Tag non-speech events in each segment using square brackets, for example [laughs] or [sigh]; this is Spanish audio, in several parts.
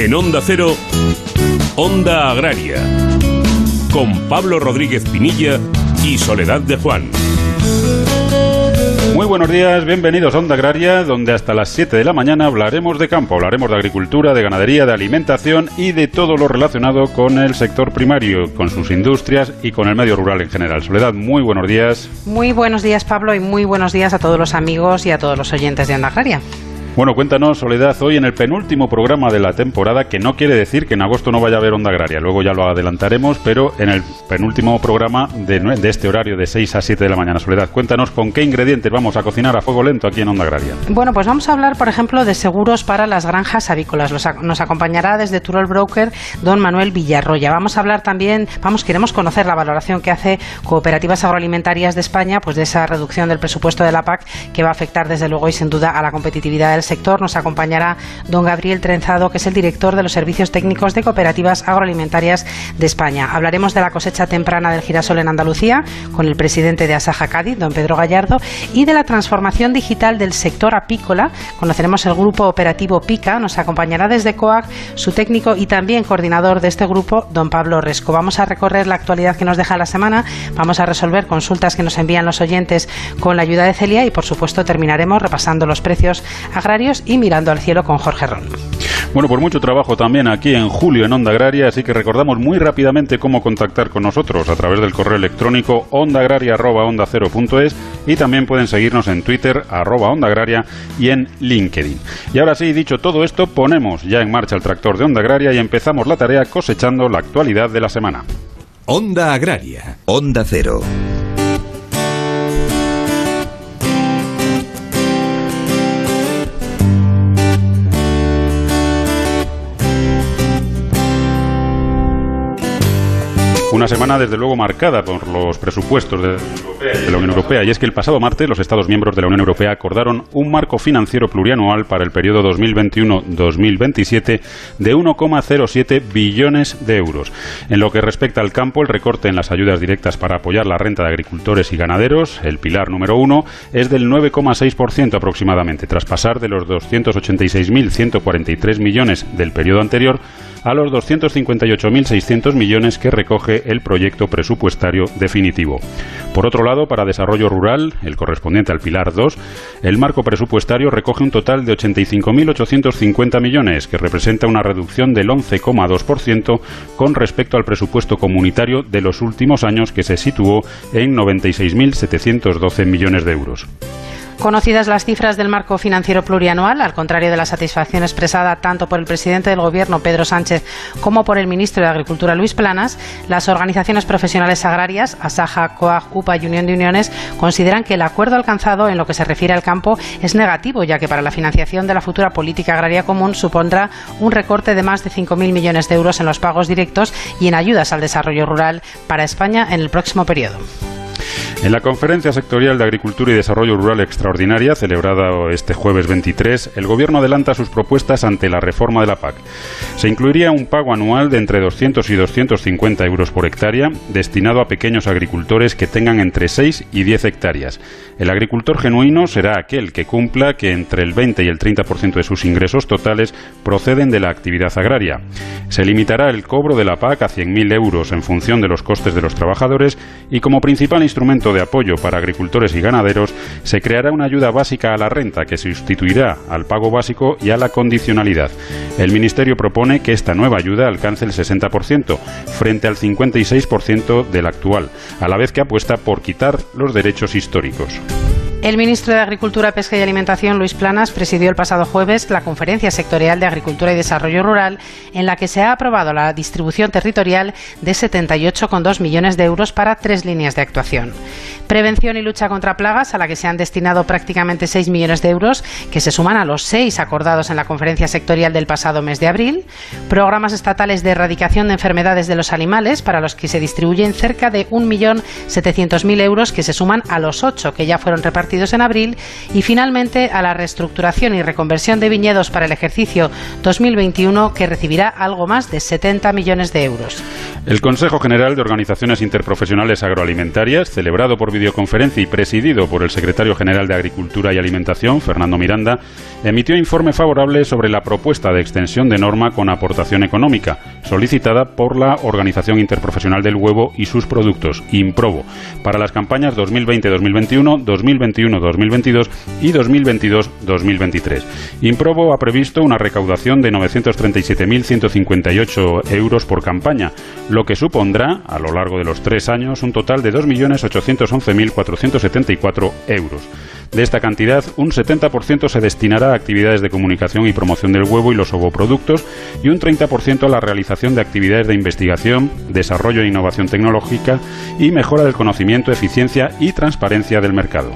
En Onda Cero, Onda Agraria, con Pablo Rodríguez Pinilla y Soledad de Juan. Muy buenos días, bienvenidos a Onda Agraria, donde hasta las 7 de la mañana hablaremos de campo, hablaremos de agricultura, de ganadería, de alimentación y de todo lo relacionado con el sector primario, con sus industrias y con el medio rural en general. Soledad, muy buenos días. Muy buenos días, Pablo, y muy buenos días a todos los amigos y a todos los oyentes de Onda Agraria. Bueno, cuéntanos, Soledad, hoy en el penúltimo programa de la temporada, que no quiere decir que en agosto no vaya a haber onda agraria, luego ya lo adelantaremos, pero en el penúltimo programa de, este horario de 6 a 7 de la mañana. Soledad, cuéntanos con qué ingredientes vamos a cocinar a fuego lento aquí en onda agraria. Bueno, pues vamos a hablar, por ejemplo, de seguros para las granjas avícolas. Nos acompañará desde Turol Broker don Manuel Villarroya. Vamos a hablar también, vamos, queremos conocer la valoración que hace Cooperativas Agroalimentarias de España, pues de esa reducción del presupuesto de la PAC que va a afectar desde luego y sin duda a la competitividad del sector. Nos acompañará don Gabriel Trenzado, que es el director de los servicios técnicos de cooperativas agroalimentarias de España. Hablaremos de la cosecha temprana del girasol en Andalucía con el presidente de Asaja Cádiz, don Pedro Gallardo, y de la transformación digital del sector apícola. Conoceremos el grupo operativo PICA. Nos acompañará desde COAC su técnico y también coordinador de este grupo, don Pablo Resco. Vamos a recorrer la actualidad que nos deja la semana, vamos a resolver consultas que nos envían los oyentes con la ayuda de Celia y, por supuesto, terminaremos repasando los precios agrarios y mirando al cielo con Jorge Ron. Bueno, por mucho trabajo también aquí en julio en Onda Agraria, así que recordamos muy rápidamente cómo contactar con nosotros a través del correo electrónico ondaagraria.onda0.es y también pueden seguirnos en Twitter arroba Onda Agraria y en LinkedIn. Y ahora sí, dicho todo esto, ponemos ya en marcha el tractor de Onda Agraria y empezamos la tarea cosechando la actualidad de la semana. Onda Agraria. Onda Cero. Una semana, desde luego, marcada por los presupuestos de la Unión Europea. Y es que el pasado martes los Estados miembros de la Unión Europea acordaron un marco financiero plurianual para el periodo 2021-2027 de 1,07 billones de euros. En lo que respecta al campo, el recorte en las ayudas directas para apoyar la renta de agricultores y ganaderos, el pilar número uno, es del 9,6% aproximadamente, tras pasar de los 286.143 millones del periodo anterior a los 258.600 millones que recoge el proyecto presupuestario definitivo. Por otro lado, para desarrollo rural, el correspondiente al Pilar 2, el marco presupuestario recoge un total de 85.850 millones, que representa una reducción del 11,2% con respecto al presupuesto comunitario de los últimos años, que se situó en 96.712 millones de euros. Conocidas las cifras del marco financiero plurianual, al contrario de la satisfacción expresada tanto por el presidente del Gobierno, Pedro Sánchez, como por el ministro de Agricultura, Luis Planas, las organizaciones profesionales agrarias, ASAJA, COAG, UPA y Unión de Uniones, consideran que el acuerdo alcanzado en lo que se refiere al campo es negativo, ya que para la financiación de la futura política agraria común supondrá un recorte de más de 5.000 millones de euros en los pagos directos y en ayudas al desarrollo rural para España en el próximo periodo. En la Conferencia Sectorial de Agricultura y Desarrollo Rural Extraordinaria, celebrada este jueves 23, el Gobierno adelanta sus propuestas ante la reforma de la PAC. Se incluiría un pago anual de entre 200 y 250 euros por hectárea, destinado a pequeños agricultores que tengan entre 6 y 10 hectáreas. El agricultor genuino será aquel que cumpla que entre el 20 y el 30% de sus ingresos totales proceden de la actividad agraria. Se limitará el cobro de la PAC a 100.000 euros en función de los costes de los trabajadores y como principal instrumento de apoyo para agricultores y ganaderos, se creará una ayuda básica a la renta que sustituirá al pago básico y a la condicionalidad. El Ministerio propone que esta nueva ayuda alcance el 60% frente al 56% del actual, a la vez que apuesta por quitar los derechos históricos. El ministro de Agricultura, Pesca y Alimentación, Luis Planas, presidió el pasado jueves la Conferencia Sectorial de Agricultura y Desarrollo Rural, en la que se ha aprobado la distribución territorial de 78,2 millones de euros para tres líneas de actuación. Prevención y lucha contra plagas, a la que se han destinado prácticamente 6 millones de euros, que se suman a los seis acordados en la Conferencia Sectorial del pasado mes de abril. Programas estatales de erradicación de enfermedades de los animales, para los que se distribuyen cerca de 1.700.000 euros, que se suman a los ocho que ya fueron repartidos en abril y finalmente a la reestructuración y reconversión de viñedos para el ejercicio 2021 que recibirá algo más de 70 millones de euros. El Consejo General de Organizaciones Interprofesionales Agroalimentarias, celebrado por videoconferencia y presidido por el secretario general de Agricultura y Alimentación, Fernando Miranda, emitió informe favorable sobre la propuesta de extensión de norma con aportación económica, solicitada por la Organización Interprofesional del Huevo y sus productos, IMPROBO, para las campañas 2020-2021, 2021-2022 y 2022-2023. IMPROBO ha previsto una recaudación de 937.158 euros por campaña, lo que supondrá, a lo largo de los tres años, un total de 2.811.474 euros. De esta cantidad, un 70% se destinará a actividades de comunicación y promoción del huevo y los ovoproductos y un 30% a la realización de actividades de investigación, desarrollo e innovación tecnológica y mejora del conocimiento, eficiencia y transparencia del mercado.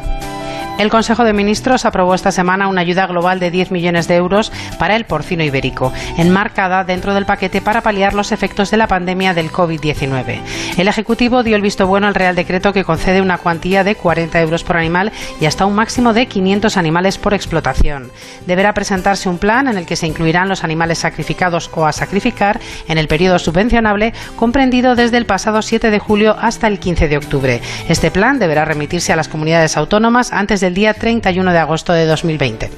El Consejo de Ministros aprobó esta semana una ayuda global de 10 millones de euros para el porcino ibérico, enmarcada dentro del paquete para paliar los efectos de la pandemia del COVID-19. El Ejecutivo dio el visto bueno al Real Decreto que concede una cuantía de 40 euros por animal y hasta un máximo de 500 animales por explotación. Deberá presentarse un plan en el que se incluirán los animales sacrificados o a sacrificar en el periodo subvencionable comprendido desde el pasado 7 de julio hasta el 15 de octubre. Este plan deberá remitirse a las comunidades autónomas antes de el día 31 de agosto de 2020.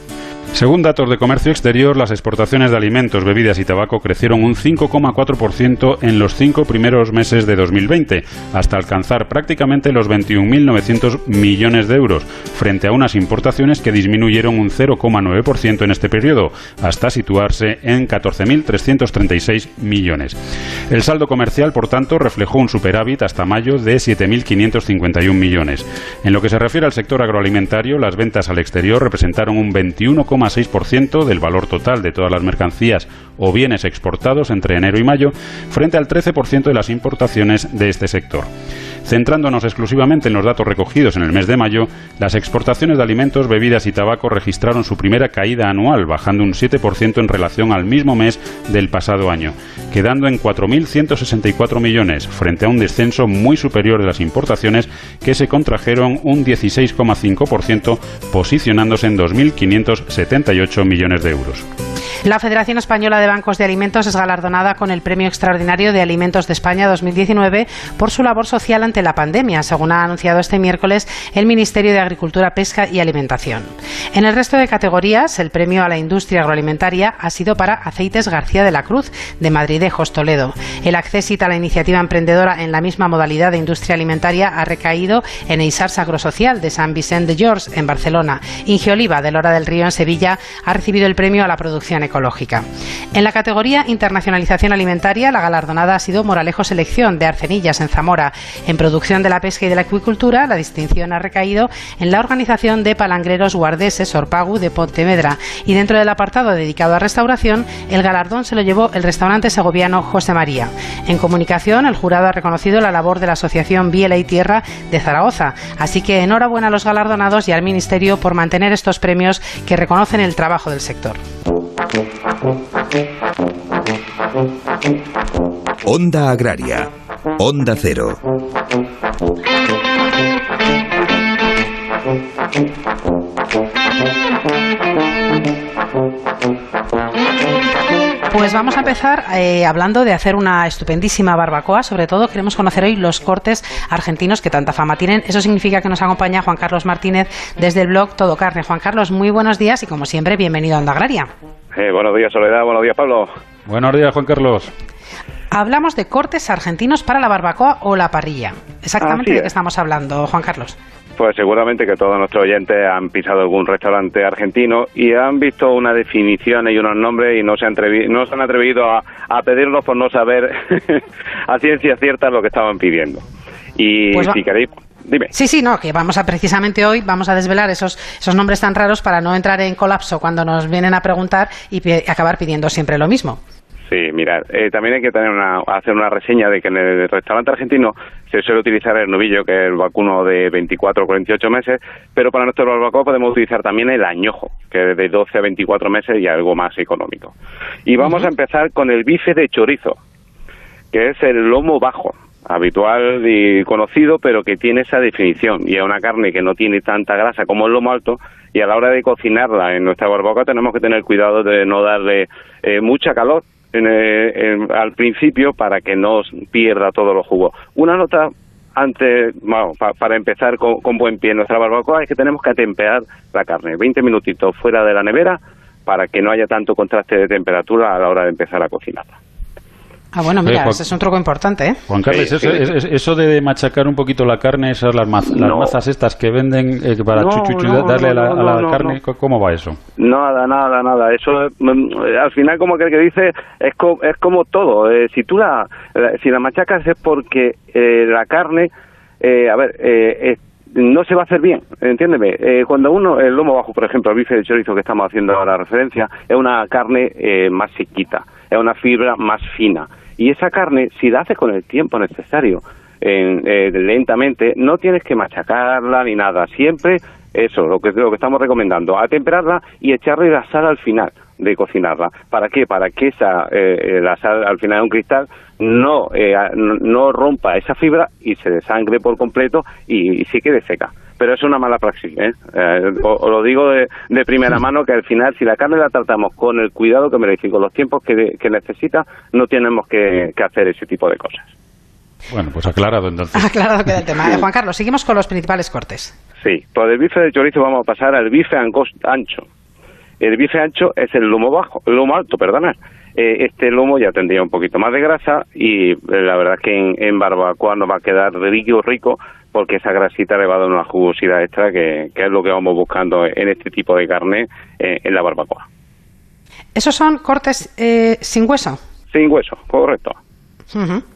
Según datos de comercio exterior, las exportaciones de alimentos, bebidas y tabaco crecieron un 5,4% en los cinco primeros meses de 2020, hasta alcanzar prácticamente los 21.900 millones de euros, frente a unas importaciones que disminuyeron un 0,9% en este periodo, hasta situarse en 14.336 millones. El saldo comercial, por tanto, reflejó un superávit hasta mayo de 7.551 millones. En lo que se refiere al sector agroalimentario, las ventas al exterior representaron un 21, 6% del valor total de todas las mercancías o bienes exportados entre enero y mayo, frente al 13% de las importaciones de este sector. Centrándonos exclusivamente en los datos recogidos en el mes de mayo, las exportaciones de alimentos, bebidas y tabaco registraron su primera caída anual, bajando un 7% en relación al mismo mes del pasado año, quedando en 4.164 millones, frente a un descenso muy superior de las importaciones que se contrajeron un 16,5%, posicionándose en 2.578 millones de euros. La Federación Española de Bancos de Alimentos es galardonada con el Premio Extraordinario de Alimentos de España 2019 por su labor social ante la pandemia, según ha anunciado este miércoles el Ministerio de Agricultura, Pesca y Alimentación. En el resto de categorías, el premio a la industria agroalimentaria ha sido para Aceites García de la Cruz, de Madridejos, Toledo. El accesit a la iniciativa emprendedora en la misma modalidad de industria alimentaria ha recaído en Eisars Agrosocial de San Vicente de George, en Barcelona. Ingeoliva, de Lora del Río, en Sevilla, ha recibido el premio a la producción En la categoría Internacionalización Alimentaria, la galardonada ha sido Moralejo Selección de Arcenillas en Zamora. En producción de la pesca y de la acuicultura, la distinción ha recaído en la organización de palangreros guardeses Orpagu de Pontevedra. Y dentro del apartado dedicado a restauración, el galardón se lo llevó el restaurante segoviano José María. En comunicación, el jurado ha reconocido la labor de la Asociación Biela y Tierra de Zaragoza. Así que enhorabuena a los galardonados y al Ministerio por mantener estos premios que reconocen el trabajo del sector. Onda Agraria. Onda Cero. Pues vamos a empezar eh, hablando de hacer una estupendísima barbacoa. Sobre todo queremos conocer hoy los cortes argentinos que tanta fama tienen. Eso significa que nos acompaña Juan Carlos Martínez desde el blog Todo Carne. Juan Carlos, muy buenos días y como siempre, bienvenido a Onda Agraria. Eh, buenos días, Soledad. Buenos días, Pablo. Buenos días, Juan Carlos. Hablamos de cortes argentinos para la barbacoa o la parrilla. Exactamente de qué estamos hablando, Juan Carlos. Pues seguramente que todos nuestros oyentes han pisado algún restaurante argentino y han visto una definición y unos nombres y no se han, no se han atrevido a, a pedirlos por no saber [laughs] a ciencia cierta lo que estaban pidiendo. Y pues si queréis, Dime. Sí, sí, no, que vamos a precisamente hoy vamos a desvelar esos, esos nombres tan raros para no entrar en colapso cuando nos vienen a preguntar y acabar pidiendo siempre lo mismo. Sí, mira, eh, también hay que tener una, hacer una reseña de que en el restaurante argentino se suele utilizar el novillo, que es el vacuno de 24 o 48 meses, pero para nuestro barbacoa podemos utilizar también el añojo, que es de 12 a 24 meses y algo más económico. Y vamos a empezar con el bife de chorizo, que es el lomo bajo, habitual y conocido, pero que tiene esa definición. Y es una carne que no tiene tanta grasa como el lomo alto, y a la hora de cocinarla en nuestra barbacoa tenemos que tener cuidado de no darle eh, mucha calor eh, al principio para que no pierda todos los jugos. Una nota antes, para empezar con, con, buen pie en nuestra barbacoa es que tenemos que atemperar la carne, 20 minutitos fuera de la nevera para que no haya tanto contraste de temperatura a la hora de empezar a cocinarla. Ah, bueno, mira, ese es un truco importante, ¿eh? Juan Carlos, eso, de machacar un poquito la carne, esas las, las mazas estas que venden eh, para darle a la, carne, ¿cómo va eso? Nada, nada, nada. Eso, mm, al final, como que el que dice, es, es como todo. Eh, si tú la, si la machacas es porque eh, la carne, a ver, no se va a hacer bien, entiéndeme. cuando uno, el lomo bajo, por ejemplo, el bife de chorizo que estamos haciendo ahora referencia, es una carne más sequita, es una fibra más fina. Y esa carne, si la haces con el tiempo necesario, eh, lentamente, no tienes que machacarla ni nada. Siempre eso, lo que, lo que estamos recomendando, atemperarla y echarle la sal al final de cocinarla. ¿Para qué? Para que esa, eh, eh, la sal al final de un cristal no, no rompa esa fibra y se desangre por completo y, y se quede seca pero es una mala praxis. ¿eh? eh os lo digo de, primera mano que al final, si la carne la tratamos con el cuidado que merece y con los tiempos que, necesita, no tenemos que, hacer ese tipo de cosas. Bueno, pues aclarado entonces. Aclarado queda el tema. Eh, Juan Carlos, seguimos con los principales cortes. Sí, por el bife de chorizo vamos a pasar al bife ancho. El bife ancho es el lomo bajo, el lomo alto, perdona. Eh, este lomo ya tendría un poquito más de grasa y la verdad es que en, en barbacoa nos va a quedar rico, rico porque esa grasita le va a dar una jugosidad extra que, es lo que vamos buscando en este tipo de carne eh, en la barbacoa. ¿Esos son cortes eh, sin hueso? Sin hueso, correcto.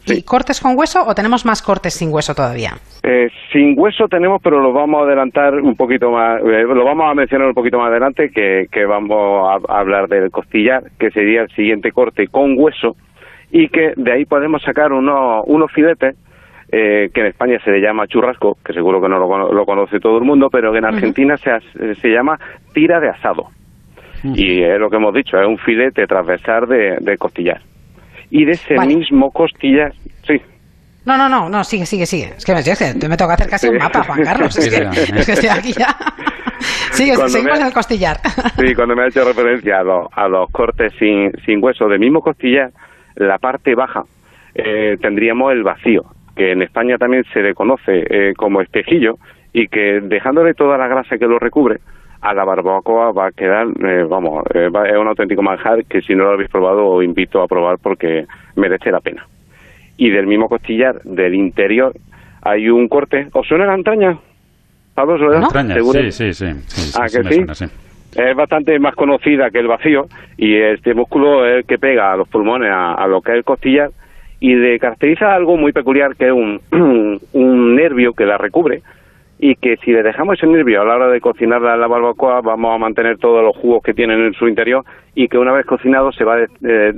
¿Y cortes con hueso o tenemos más cortes sin hueso todavía? Eh, sin hueso tenemos, pero lo vamos a adelantar un poquito más, lo vamos a mencionar un poquito más adelante, que, que vamos a hablar del costillar, que sería el siguiente corte con hueso, y que de ahí podemos sacar unos, unos filetes eh, que en España se le llama churrasco, que seguro que no lo, conoce todo el mundo, pero que en Argentina se, se llama tira de asado. Y es lo que hemos dicho, es un filete transversal de, costillar. Y de ese mismo costillar, sí. No, no, no, no, sigue, sigue, sigue. Es que me, que me toca hacer casi un mapa, Juan Carlos. [laughs] Es que, estoy aquí ya. [laughs] Sigue, seguimos en el costillar. [laughs] Sí, cuando me ha hecho referencia a los, a los cortes sin, sin hueso del mismo costillar, la parte baja eh, tendríamos el vacío que en España también se le conoce eh, como espejillo y que dejándole toda la grasa que lo recubre, a la barbacoa va a quedar, eh, vamos, eh, es un auténtico manjar que si no lo habéis probado os invito a probar porque merece la pena. Y del mismo costillar, del interior, hay un corte. ¿Os suena la entraña? ¿Pablo ¿No? Sí, sí, sí. ¿Ah, que sí? Es bastante más conocida que el vacío y este músculo es el que pega a los pulmones, a lo que es el costillar, y de caracteriza algo muy peculiar que es un, [clears throat] un nervio que la recubre y que si le dejamos ese nervio a la hora de cocinarla en la barbacoa vamos a mantener todos los jugos que tienen en su interior y que una vez cocinado se va eh,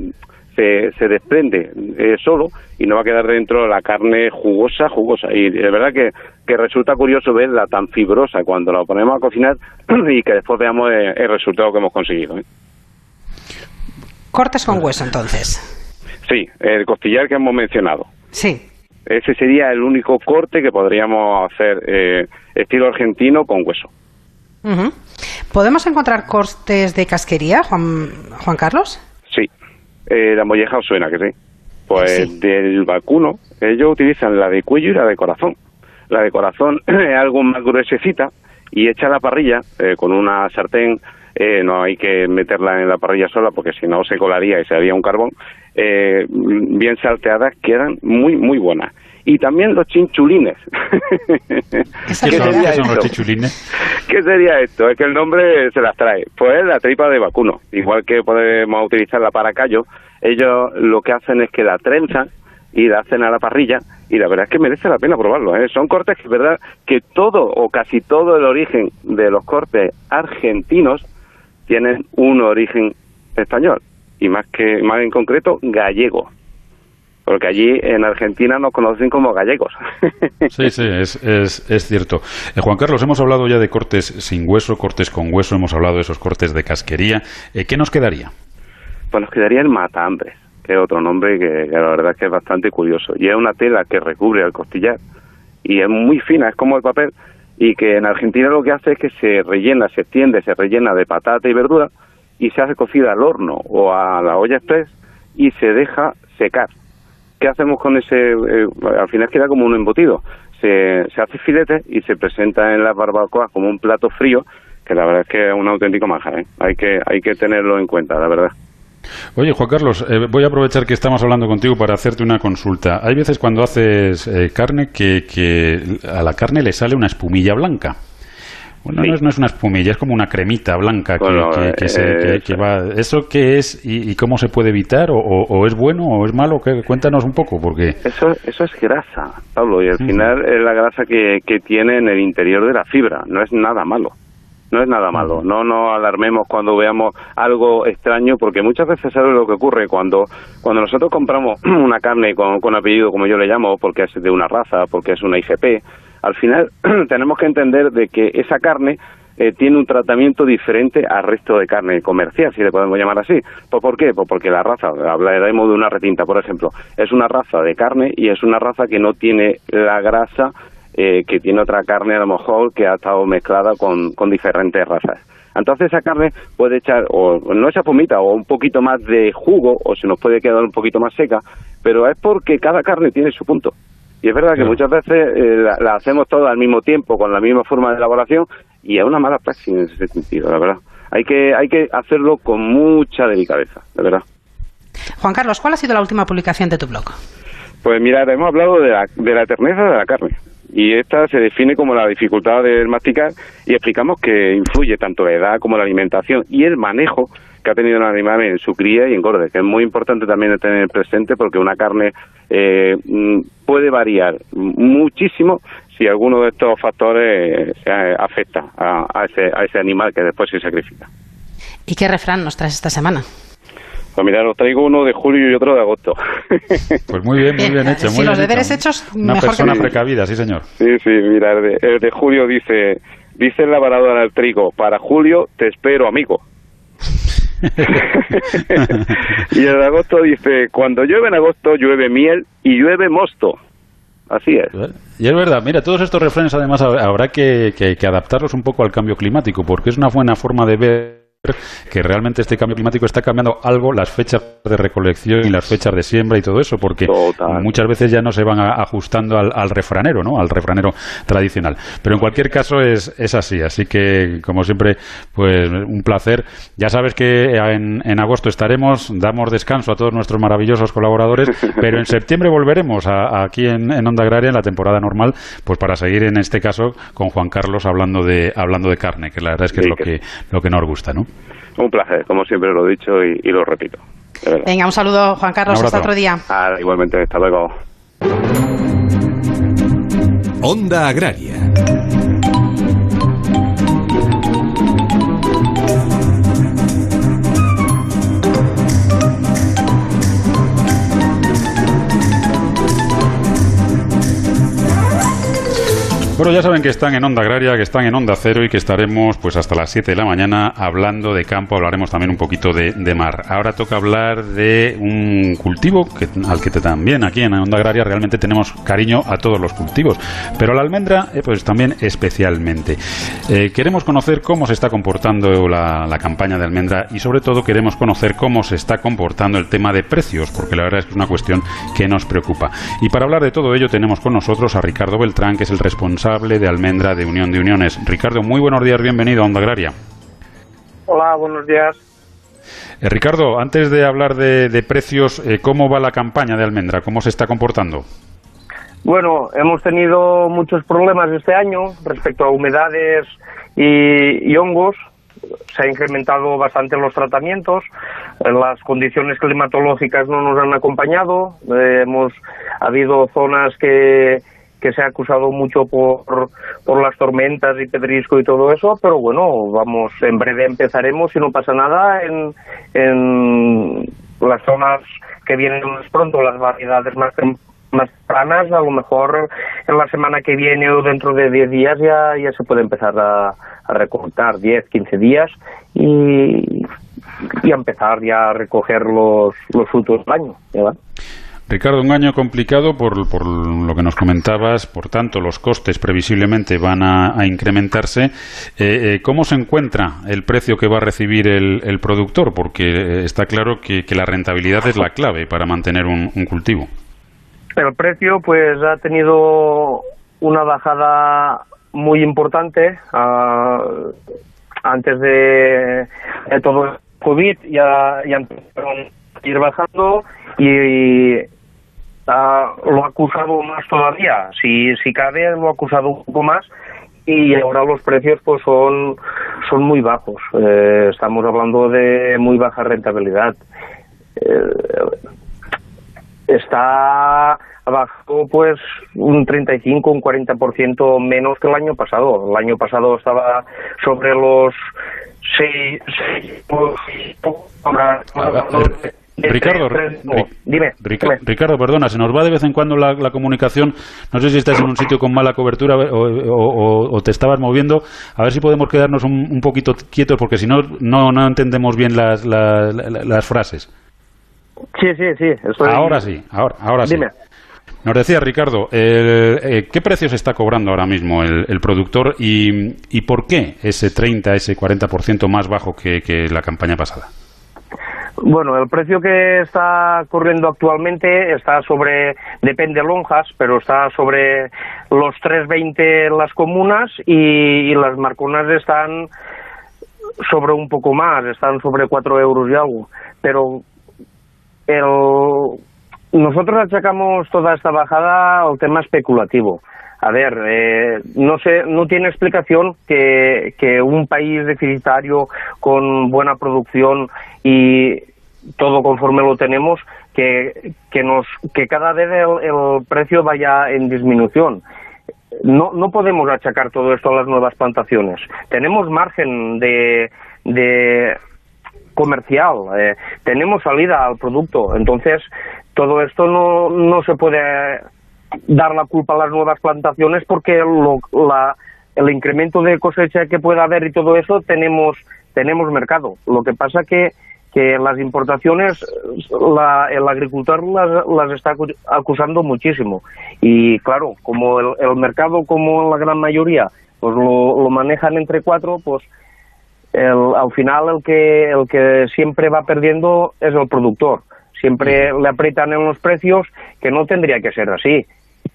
se, se, desprende eh, solo y no va a quedar dentro la carne jugosa, jugosa. Y de verdad que, que resulta curioso verla tan fibrosa cuando la ponemos a cocinar [clears throat] y que después veamos el, el resultado que hemos conseguido. ¿eh? Cortes con hueso entonces. Sí, el costillar que hemos mencionado. Sí. Ese sería el único corte que podríamos hacer eh, estilo argentino con hueso. ¿Podemos encontrar cortes de casquería, Juan, Juan Carlos? Sí. Eh, la molleja os suena, que sí. Pues del vacuno, ellos utilizan la de cuello y la de corazón. La de corazón [clears throat] es algo más gruesecita y hecha a la parrilla eh, con una sartén eh, no hay que meterla en la parrilla sola porque si no se colaría y se haría un carbón, eh, bien salteadas quedan muy, muy buenas. Y también los chinchulines. ¿Qué, [laughs] son, los chinchulines? ¿Qué sería esto? Es que el nombre se las trae. Pues la tripa de vacuno. Igual que podemos utilizarla para callo, ellos lo que hacen es que la trenzan y la hacen a la parrilla y la verdad es que merece la pena probarlo. ¿eh? Son cortes que verdad que todo o casi todo el origen de los cortes argentinos tienen un origen español y más que más en concreto gallego porque allí en Argentina nos conocen como gallegos. [laughs] Sí, sí, es, es, cierto. Eh, Juan Carlos, hemos hablado ya de cortes sin hueso, cortes con hueso, hemos hablado de esos cortes de casquería. Eh, ¿Qué nos quedaría? Pues nos quedaría el matambres. que es otro nombre que, la verdad es que es bastante curioso. Y es una tela que recubre al costillar y es muy fina, es como el papel, y que en Argentina lo que hace es que se rellena, se extiende, se rellena de patata y verdura y se hace cocida al horno o a la olla express y se deja secar. ¿Qué hacemos con ese? Eh, al final queda como un embutido. Se, se hace filete y se presenta en las barbacoas como un plato frío, que la verdad es que es un auténtico maja. ¿eh? Hay, que, hay que tenerlo en cuenta, la verdad. Oye, Juan Carlos, eh, voy a aprovechar que estamos hablando contigo para hacerte una consulta. Hay veces cuando haces eh, carne que, a la carne le sale una espumilla blanca. Bueno, no, es, una espumilla, es como una cremita blanca que, se, va. ¿Eso qué es y, cómo se puede evitar? O, es bueno o es malo? Cuéntanos un poco, porque... Eso, eso es grasa, Pablo, y al final es la grasa que, que tiene en el interior de la fibra, no es nada malo no es nada malo. No nos alarmemos cuando veamos algo extraño, porque muchas veces sabes lo que ocurre cuando, cuando nosotros compramos [clears throat] una carne con, con apellido, como yo le llamo, porque es de una raza, porque es una IGP, al final [clears throat] tenemos que entender de que esa carne eh, tiene un tratamiento diferente al resto de carne comercial, si le podemos llamar así. ¿Pues ¿Por qué? Pues porque la raza, hablaremos de una retinta, por ejemplo, es una raza de carne y es una raza que no tiene la grasa eh, que tiene otra carne a lo mejor que ha estado mezclada con, con diferentes razas. Entonces esa carne puede echar, o no esa pomita, o un poquito más de jugo, o se nos puede quedar un poquito más seca, pero es porque cada carne tiene su punto. Y es verdad que muchas veces eh, la, hacemos todas al mismo tiempo, con la misma forma de elaboración, y es una mala práctica en ese sentido, la verdad. Hay que, hay que hacerlo con mucha delicadeza, de verdad. Juan Carlos, ¿cuál ha sido la última publicación de tu blog? Pues mira, hemos hablado de la, de la terneza de la carne y esta se define como la dificultad de masticar y explicamos que influye tanto la edad como la alimentación y el manejo que ha tenido el animal en su cría y engorde, que es muy importante también tener presente porque una carne eh, mm, puede variar muchísimo si alguno de estos factores eh, afecta a, ese, a ese animal que después se sacrifica. ¿Y qué refrán nos traes esta semana? Pues mira, os traigo uno de julio y otro de agosto. [laughs] Pues muy bien, muy bien hecho. si los deberes hechos, Una persona precavida, sí señor. Sí, sí, mira, el de, julio dice, dice el lavador al trigo, para julio te espero, amigo. [laughs] y de agosto dice, cuando llueve en agosto llueve miel y llueve mosto. Así es. Y es verdad, mira, todos estos refranes además habrá que adaptarlos un poco al cambio climático, porque es una buena forma de ver que realmente este cambio climático está cambiando algo las fechas de recolección y las fechas de siembra y todo eso, porque muchas veces ya no se van ajustando al, refranero, ¿no? Al refranero tradicional. Pero en cualquier caso es, es así, así que como siempre, pues un placer. Ya sabes que en, agosto estaremos, damos descanso a todos nuestros maravillosos colaboradores, [laughs] pero en septiembre volveremos aquí en, en Onda Agraria en la temporada normal, pues para seguir en este caso con Juan Carlos hablando de hablando de carne, que la verdad es que es lo que lo que nos gusta, ¿no? Un placer, como siempre lo he dicho y, lo repito. Venga, un saludo, Juan Carlos, hasta otro día. Ah, igualmente, hasta luego. Onda Agraria. Bueno, ya saben que están en Onda Agraria, que están en Onda Cero y que estaremos pues hasta las 7 de la mañana hablando de campo, hablaremos también un poquito de, mar. Ahora toca hablar de un cultivo que, al que también aquí en Onda Agraria realmente tenemos cariño a todos los cultivos, pero la almendra eh, pues también especialmente. Eh, queremos conocer cómo se está comportando la campaña de almendra y sobre todo queremos conocer cómo se está comportando el tema de precios, porque la verdad es que es una cuestión que nos preocupa. Y para hablar de todo ello tenemos con nosotros a Ricardo Beltrán, que es el responsable de almendra de Unión de Uniones. Ricardo, muy buenos días, bienvenido a Onda Agraria. Hola, buenos días. Eh, Ricardo, antes de hablar de, precios, eh, ¿cómo va la campaña de almendra? ¿Cómo se está comportando? Bueno, hemos tenido muchos problemas este año respecto a humedades y, hongos. Se ha incrementado bastante los tratamientos. Las condiciones climatológicas no nos han acompañado. Eh, hemos habido zonas que, que se ha acusado mucho por, por las tormentas y pedrisco y todo eso, pero bueno, vamos, en breve empezaremos, si no pasa nada, en, en las zonas que vienen más pronto, las variedades más más tempranas, a lo mejor en la semana que viene o dentro de 10 días ya, ya se puede empezar a, a recortar, 10, 15 días, y y a empezar ya a recoger los, los frutos del año. Ricardo, un año complicado por, por, lo que nos comentabas, por tanto los costes previsiblemente van a, incrementarse. Eh, eh, ¿Cómo se encuentra el precio que va a recibir el, productor? Porque eh, está claro que, la rentabilidad es la clave para mantener un, cultivo. El precio pues ha tenido una bajada muy importante ah, antes de, todo el COVID ya, ya empezaron a ir bajando y, lo ha acusado más todavía. Si, si cabe, lo ha acusado un poco más y ahora los precios pues son, son muy bajos. Eh, estamos hablando de muy baja rentabilidad. Eh, está abajo pues un 35, un 40% menos que el año pasado. El año pasado estaba sobre los 6, 6 Ricardo, dime, Ricardo, perdona, se nos va de vez en cuando la, comunicación. No sé si estás en un sitio con mala cobertura o, te estabas moviendo. A ver si podemos quedarnos un, poquito quietos, porque si no, no, entendemos bien las, las, frases. Sí, sí, sí. Ahora sí, ahora, ahora sí. Nos decía Ricardo, eh, ¿qué precios está cobrando ahora mismo el, productor y, y, por qué ese 30, ese 40% más bajo que la campaña pasada? Bueno, el precio que está corriendo actualmente está sobre, depende de lonjas, pero está sobre los 3,20 en las comunas y, las marconas están sobre un poco más, están sobre 4 euros y algo. Pero el, nosotros achacamos toda esta bajada al tema especulativo. A ver, eh, no sé, no tiene explicación que, que un país deficitario con buena producción y todo conforme lo tenemos, que, que, nos, que cada vez el, precio vaya en disminución. No, no podemos achacar todo esto a las nuevas plantaciones. Tenemos margen de, de comercial, eh, tenemos salida al producto. Entonces, todo esto no, no se puede dar la culpa a las nuevas plantaciones porque lo, la, el incremento de cosecha que pueda haber y todo eso tenemos tenemos mercado. Lo que pasa que que las importaciones la, el agricultor las, las, está acusando muchísimo. Y claro como el, el, mercado como la gran mayoría pues lo, lo manejan entre cuatro pues el, al final el que el que siempre va perdiendo es el productor. Siempre le aprietan en los precios que no tendría que ser así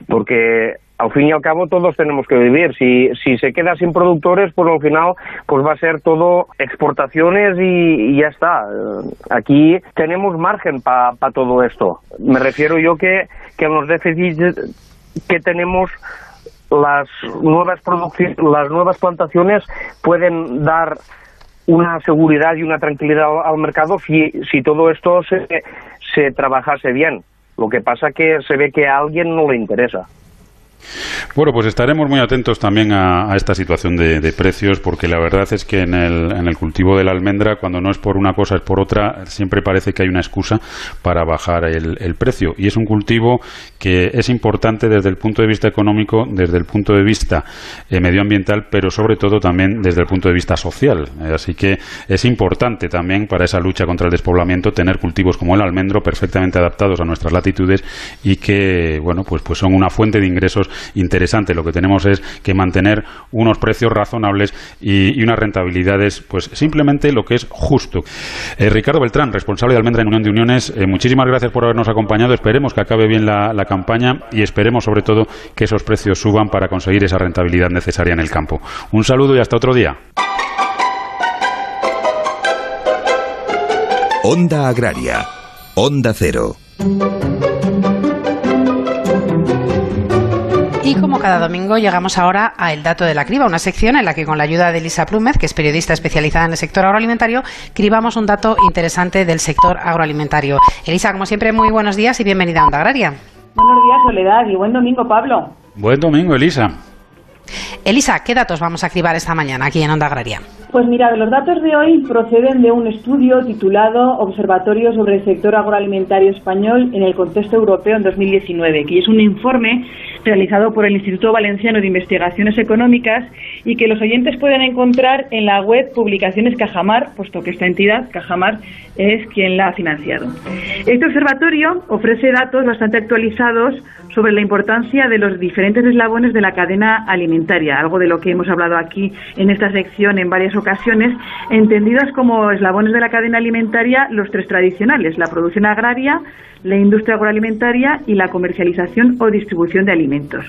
porque al fin y al cabo todos tenemos que vivir. Si, si se queda sin productores, pues al final pues va a ser todo exportaciones y, ya está. Aquí tenemos margen para todo esto. Me refiero yo que, que los déficits que tenemos las nuevas las nuevas plantaciones pueden dar una seguridad y una tranquilidad al, mercado si, si todo esto se, se trabajase bien. Lo que pasa que se ve que a alguien no le interesa. Bueno, pues estaremos muy atentos también a, esta situación de, precios, porque la verdad es que en el, cultivo de la almendra, cuando no es por una cosa, es por otra, siempre parece que hay una excusa para bajar el, precio. Y es un cultivo que es importante desde el punto de vista económico, desde el punto de vista eh, medioambiental, pero sobre todo también desde el punto de vista social. Eh, así que es importante también para esa lucha contra el despoblamiento tener cultivos como el almendro perfectamente adaptados a nuestras latitudes y que, bueno, pues, pues son una fuente de ingresos interesante. Lo que tenemos es que mantener unos precios razonables y, unas rentabilidades, pues simplemente lo que es justo. Eh, Ricardo Beltrán, responsable de Almendra en Unión de Uniones, eh, muchísimas gracias por habernos acompañado. Esperemos que acabe bien la, la campaña y esperemos sobre todo que esos precios suban para conseguir esa rentabilidad necesaria en el campo. Un saludo y hasta otro día. Onda Agraria. Onda Cero. Como cada domingo llegamos ahora a El Dato de la Criba, una sección en la que con la ayuda de Elisa Plúmez, que es periodista especializada en el sector agroalimentario, cribamos un dato interesante del sector agroalimentario. Elisa, como siempre, muy buenos días y bienvenida a Onda Agraria. Buenos días, Soledad, y buen domingo, Pablo. Buen domingo, Elisa. Elisa, ¿qué datos vamos a activar esta mañana aquí en Onda Agraria? Pues mira, los datos de hoy proceden de un estudio titulado Observatorio sobre el sector agroalimentario español en el contexto europeo en 2019, que es un informe realizado por el Instituto Valenciano de Investigaciones Económicas y que los oyentes pueden encontrar en la web Publicaciones Cajamar, puesto que esta entidad, Cajamar, es quien la ha financiado. Este observatorio ofrece datos bastante actualizados sobre la importancia de los diferentes eslabones de la cadena alimentaria, algo de lo que hemos hablado aquí en esta sección en varias ocasiones, entendidas como eslabones de la cadena alimentaria los tres tradicionales, la producción agraria, la industria agroalimentaria y la comercialización o distribución de alimentos.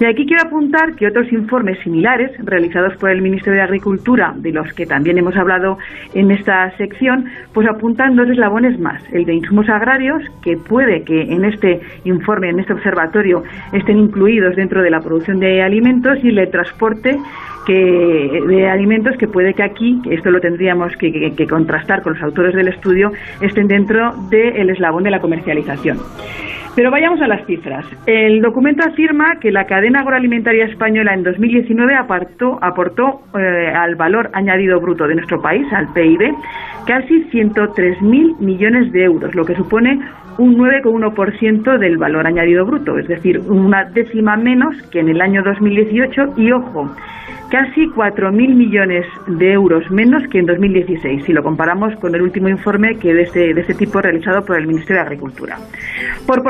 Y aquí quiero apuntar que otros informes similares realizados por el Ministerio de Agricultura, de los que también hemos hablado en esta sección, pues apuntan dos eslabones más, el de insumos agrarios, que puede que en este informe, en este observatorio, estén incluidos dentro de la producción de alimentos y el de transporte que, de alimentos que puede que aquí, esto lo tendríamos que, contrastar con los autores del estudio, estén dentro del eslabón de la comercialización. Pero vayamos a las cifras. El documento afirma que la cadena agroalimentaria española en 2019 apartó, aportó eh, al valor añadido bruto de nuestro país, al PIB, casi 103.000 millones de euros, lo que supone un 9,1% del valor añadido bruto, es decir, una décima menos que en el año 2018 y, ojo, casi 4.000 millones de euros menos que en 2016, si lo comparamos con el último informe que de este, de este tipo realizado por el Ministerio de Agricultura. Por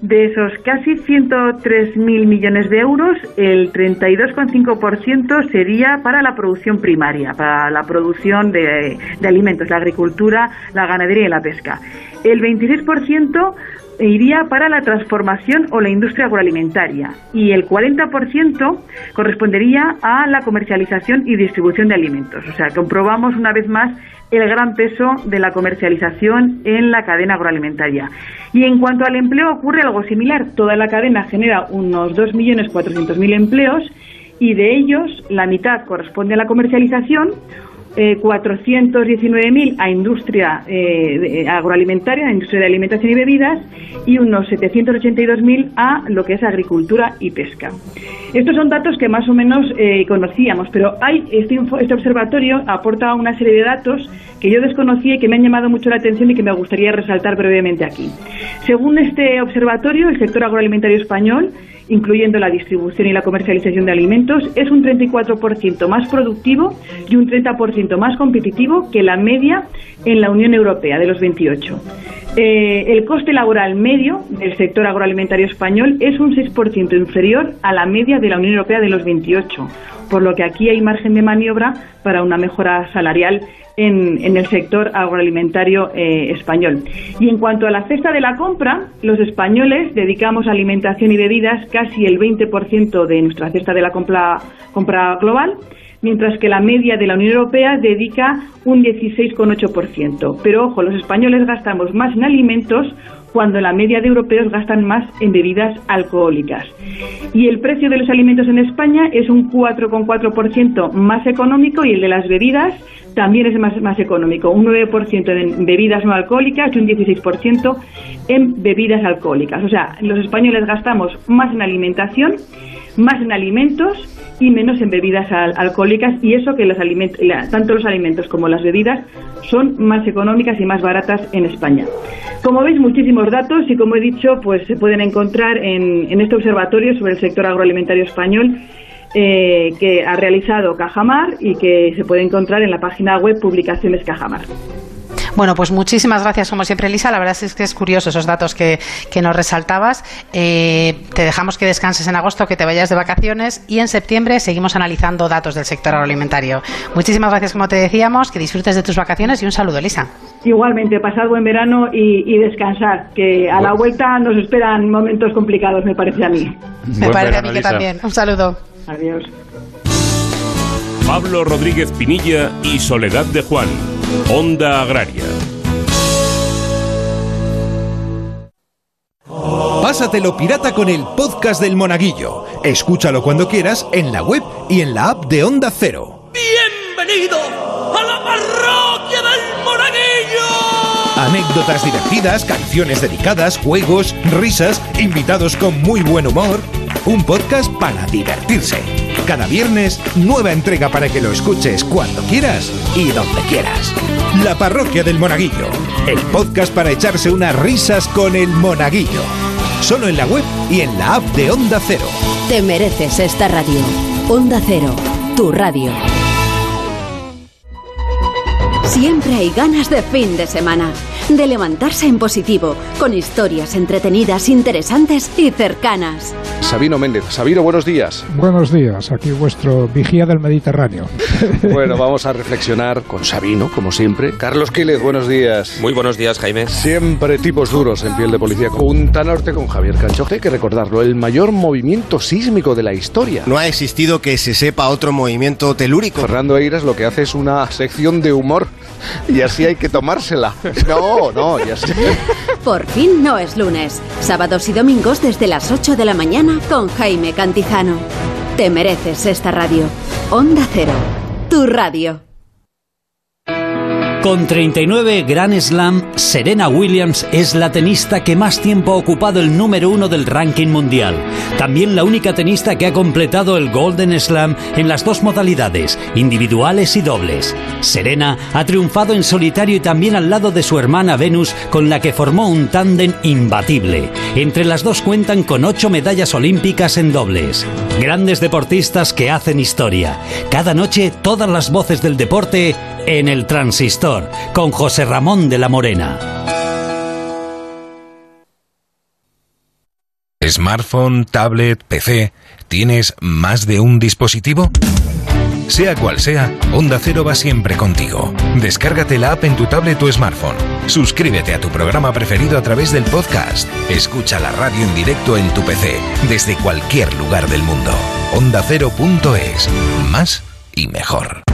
de esos casi 103.000 millones de euros, el 32,5% sería para la producción primaria, para la producción de, de, alimentos, la agricultura, la ganadería y la pesca. El 26% iría para la transformación o la industria agroalimentaria y el 40% correspondería a la comercialización y distribución de alimentos. O sea, comprobamos una vez más el gran peso de la comercialización en la cadena agroalimentaria. Y en cuanto al empleo ocurre algo similar. Toda la cadena genera unos 2.400.000 empleos y de ellos la mitad corresponde a la comercialización, eh, 419.000 a industria eh, agroalimentaria, a industria de alimentación y bebidas, y unos 782.000 a lo que es agricultura y pesca. Estos son datos que más o menos eh, conocíamos, pero hay este, este observatorio aporta una serie de datos que yo desconocía y que me han llamado mucho la atención y que me gustaría resaltar brevemente aquí. Según este observatorio, el sector agroalimentario español incluyendo la distribución y la comercialización de alimentos, es un 34% más productivo y un 30% más competitivo que la media en la Unión Europea de los 28. Eh, el coste laboral medio del sector agroalimentario español es un 6% inferior a la media de la Unión Europea de los 28, por lo que aquí hay margen de maniobra para una mejora salarial en, el sector agroalimentario eh, español. Y en cuanto a la cesta de la compra, los españoles dedicamos a alimentación y bebidas casi el 20% de nuestra cesta de la compra, compra global mientras que la media de la Unión Europea dedica un 16,8%. Pero ojo, los españoles gastamos más en alimentos cuando la media de europeos gastan más en bebidas alcohólicas. Y el precio de los alimentos en España es un 4,4% más económico y el de las bebidas también es más, más económico, un 9% en bebidas no alcohólicas y un 16% en bebidas alcohólicas. O sea, los españoles gastamos más en alimentación, más en alimentos y menos en bebidas alcohólicas y eso que los alimentos, tanto los alimentos como las bebidas son más económicas y más baratas en España. Como veis, muchísimos datos y como he dicho, pues se pueden encontrar en, en este observatorio sobre el sector agroalimentario español eh, que ha realizado Cajamar y que se puede encontrar en la página web Publicaciones Cajamar. Bueno, pues muchísimas gracias, como siempre, Elisa. La verdad es que es curioso esos datos que, nos resaltabas. Eh, te dejamos que descanses en agosto, que te vayas de vacaciones y en septiembre seguimos analizando datos del sector agroalimentario. Muchísimas gracias, como te decíamos, que disfrutes de tus vacaciones y un saludo, Elisa. Igualmente, pasad buen verano y, descansar, que a la vuelta nos esperan momentos complicados, me parece a mí. Me parece a mí que también. Un saludo. Adiós. Pablo Rodríguez Pinilla y Soledad de Juan, Onda Agraria. Pásatelo pirata con el podcast del Monaguillo. Escúchalo cuando quieras en la web y en la app de Onda Cero. ¡Bienvenido a la parroquia del Monaguillo! Anécdotas divertidas, canciones dedicadas, juegos, risas, invitados con muy buen humor. Un podcast para divertirse. Cada viernes, nueva entrega para que lo escuches cuando quieras y donde quieras. La Parroquia del Monaguillo, el podcast para echarse unas risas con el Monaguillo. Solo en la web y en la app de Onda Cero. Te mereces esta radio. Onda Cero, tu radio. Siempre hay ganas de fin de semana, de levantarse en positivo, con historias entretenidas, interesantes y cercanas. Sabino Méndez. Sabino, buenos días. Buenos días, aquí vuestro vigía del Mediterráneo. [laughs] Bueno, vamos a reflexionar con Sabino, como siempre. Carlos Quílez, buenos días. Muy buenos días, Jaime. Siempre tipos duros en piel de policía. Punta Norte con Javier Canchote, hay que recordarlo, el mayor movimiento sísmico de la historia. No ha existido que se sepa otro movimiento telúrico. Fernando Eiras lo que hace es una sección de humor y así hay que tomársela. [laughs] No, no, ya sé. [laughs] Por fin no es lunes. Sábados y domingos desde las 8 de la mañana con Jaime Cantizano. Te mereces esta radio. Onda Cero, tu radio. Con 39 Grand Slam, Serena Williams es la tenista que más tiempo ha ocupado el número uno del ranking mundial. También la única tenista que ha completado el Golden Slam en las dos modalidades, individuales y dobles. Serena ha triunfado en solitario y también al lado de su hermana Venus, con la que formó un tándem imbatible. Entre las dos cuentan con ocho medallas olímpicas en dobles. Grandes deportistas que hacen historia. Cada noche todas las voces del deporte en el transistor con José Ramón de la Morena. Smartphone, tablet, PC, ¿tienes más de un dispositivo? Sea cual sea, Onda Cero va siempre contigo. Descárgate la app en tu tablet o smartphone. Suscríbete a tu programa preferido a través del podcast. Escucha la radio en directo en tu PC, desde cualquier lugar del mundo. OndaCero.es. Más y mejor.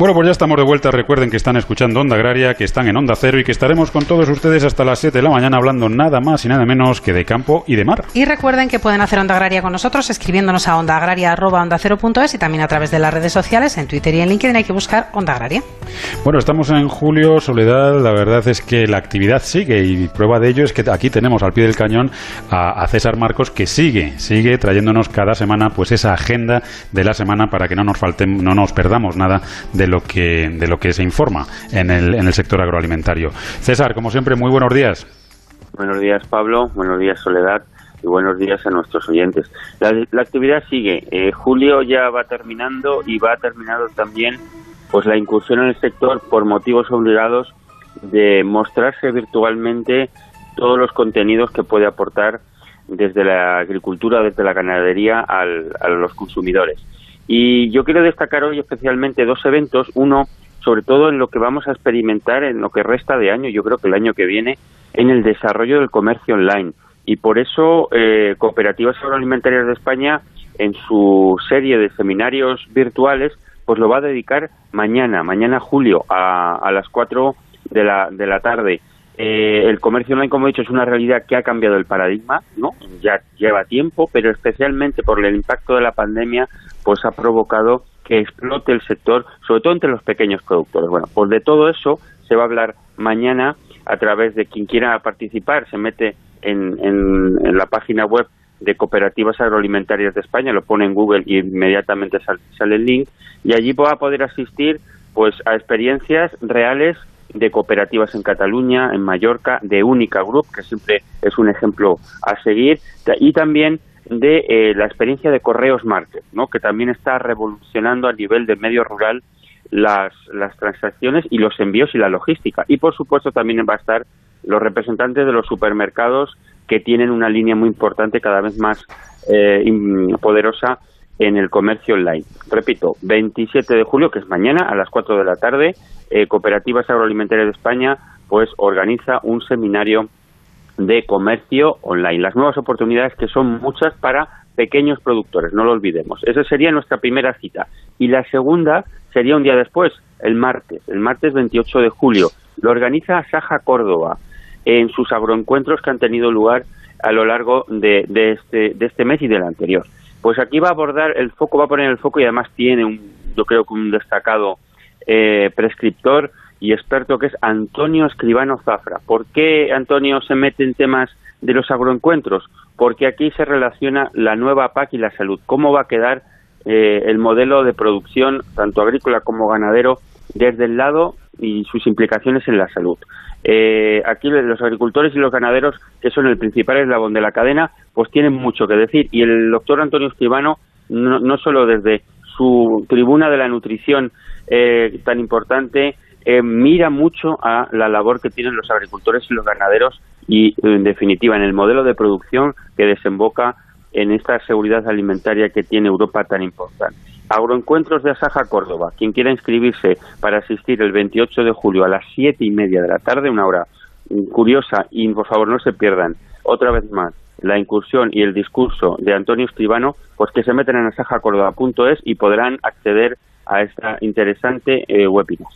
Bueno, pues ya estamos de vuelta. Recuerden que están escuchando Onda Agraria, que están en Onda Cero y que estaremos con todos ustedes hasta las 7 de la mañana hablando nada más y nada menos que de campo y de mar. Y recuerden que pueden hacer Onda Agraria con nosotros escribiéndonos a ondaagraria.ondacero.es y también a través de las redes sociales, en Twitter y en LinkedIn hay que buscar Onda Agraria. Bueno, estamos en julio, Soledad. La verdad es que la actividad sigue y prueba de ello es que aquí tenemos al pie del cañón a, a César Marcos que sigue, sigue trayéndonos cada semana pues esa agenda de la semana para que no nos falten, no nos perdamos nada de lo que de lo que se informa en el, en el sector agroalimentario. César, como siempre, muy buenos días. Buenos días, Pablo. Buenos días, Soledad. Y buenos días a nuestros oyentes. La, la actividad sigue. Eh, julio ya va terminando y va terminando también pues la incursión en el sector por motivos obligados de mostrarse virtualmente todos los contenidos que puede aportar desde la agricultura, desde la ganadería al, a los consumidores. Y yo quiero destacar hoy especialmente dos eventos, uno sobre todo en lo que vamos a experimentar en lo que resta de año, yo creo que el año que viene, en el desarrollo del comercio online. Y por eso eh, Cooperativas Agroalimentarias de España, en su serie de seminarios virtuales, pues lo va a dedicar mañana, mañana julio, a, a las 4 de la, de la tarde. Eh, el comercio online, como he dicho, es una realidad que ha cambiado el paradigma, ¿no? Ya lleva tiempo, pero especialmente por el impacto de la pandemia, pues ha provocado que explote el sector, sobre todo entre los pequeños productores. Bueno, pues de todo eso se va a hablar mañana a través de quien quiera participar, se mete en, en, la página web de cooperativas agroalimentarias de España, lo pone en Google y inmediatamente sale, sale el link, y allí va a poder asistir pues a experiencias reales de cooperativas en Cataluña, en Mallorca, de Única Group, que siempre es un ejemplo a seguir, y también de eh, la experiencia de Correos Market, ¿no? que también está revolucionando a nivel de medio rural las, las transacciones y los envíos y la logística. Y por supuesto también va a estar los representantes de los supermercados que tienen una línea muy importante, cada vez más eh, poderosa en el comercio online. Repito, 27 de julio, que es mañana a las 4 de la tarde, eh, Cooperativas Agroalimentarias de España pues organiza un seminario de comercio online. Las nuevas oportunidades que son muchas para pequeños productores, no lo olvidemos. Esa sería nuestra primera cita. Y la segunda sería un día después, el martes, el martes 28 de julio. Lo organiza Saja Córdoba en sus agroencuentros que han tenido lugar a lo largo de, de, este, de este mes y del anterior. Pues aquí va a abordar el foco, va a poner el foco y además tiene, un, yo creo que un destacado eh, prescriptor y experto que es Antonio Escribano Zafra. ¿Por qué Antonio se mete en temas de los agroencuentros? Porque aquí se relaciona la nueva PAC y la salud. ¿Cómo va a quedar eh, el modelo de producción, tanto agrícola como ganadero, desde el lado y sus implicaciones en la salud? Eh, aquí los agricultores y los ganaderos, que son el principal eslabón de la cadena, pues tienen mucho que decir. Y el doctor Antonio Escribano, no, no solo desde su tribuna de la nutrición eh, tan importante, eh, mira mucho a la labor que tienen los agricultores y los ganaderos y, en definitiva, en el modelo de producción que desemboca en esta seguridad alimentaria que tiene Europa tan importante. Agroencuentros de Asaja, Córdoba. Quien quiera inscribirse para asistir el 28 de julio a las siete y media de la tarde, una hora curiosa, y por favor no se pierdan, otra vez más, la incursión y el discurso de Antonio Escribano, pues que se meten en asajacordoba.es y podrán acceder a esta interesante eh, webinar.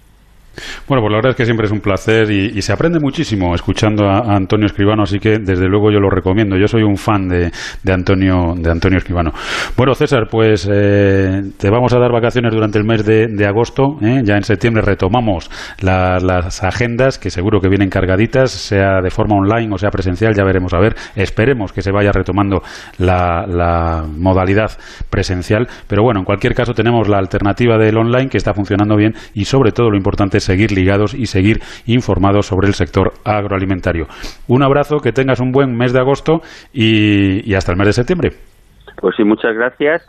Bueno, pues la verdad es que siempre es un placer y, se aprende muchísimo escuchando a, Antonio Escribano, así que desde luego yo lo recomiendo. Yo soy un fan de, Antonio de Antonio Escribano. Bueno, César, pues eh, te vamos a dar vacaciones durante el mes de, agosto. ¿eh? Ya en septiembre retomamos las agendas que seguro que vienen cargaditas, sea de forma online o sea presencial, ya veremos a ver. Esperemos que se vaya retomando la, la modalidad presencial, pero bueno, en cualquier caso tenemos la alternativa del online que está funcionando bien y sobre todo lo importante es seguir ligados y seguir informados sobre el sector agroalimentario. Un abrazo, que tengas un buen mes de agosto y, hasta el mes de septiembre. Pues sí, muchas gracias.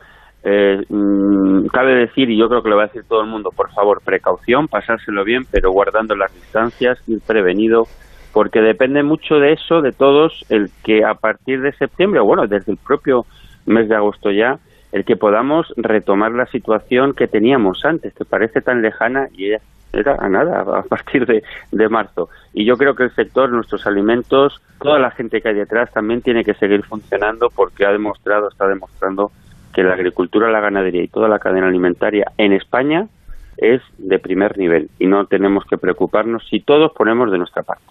Eh, mm, cabe decir, y yo creo que lo va a decir todo el mundo, por favor, precaución, pasárselo bien, pero guardando las distancias, ir prevenido, porque depende mucho de eso, de todos, el que a partir de septiembre, o bueno, desde el propio mes de agosto ya, el que podamos retomar la situación que teníamos antes, que parece tan lejana y era a nada [laughs] a partir de, de, marzo. Y yo creo que el sector, nuestros alimentos, toda la gente que hay detrás también tiene que seguir funcionando porque ha demostrado, está demostrando que la agricultura, la ganadería y toda la cadena alimentaria en España es de primer nivel y no tenemos que preocuparnos si todos ponemos de nuestra parte.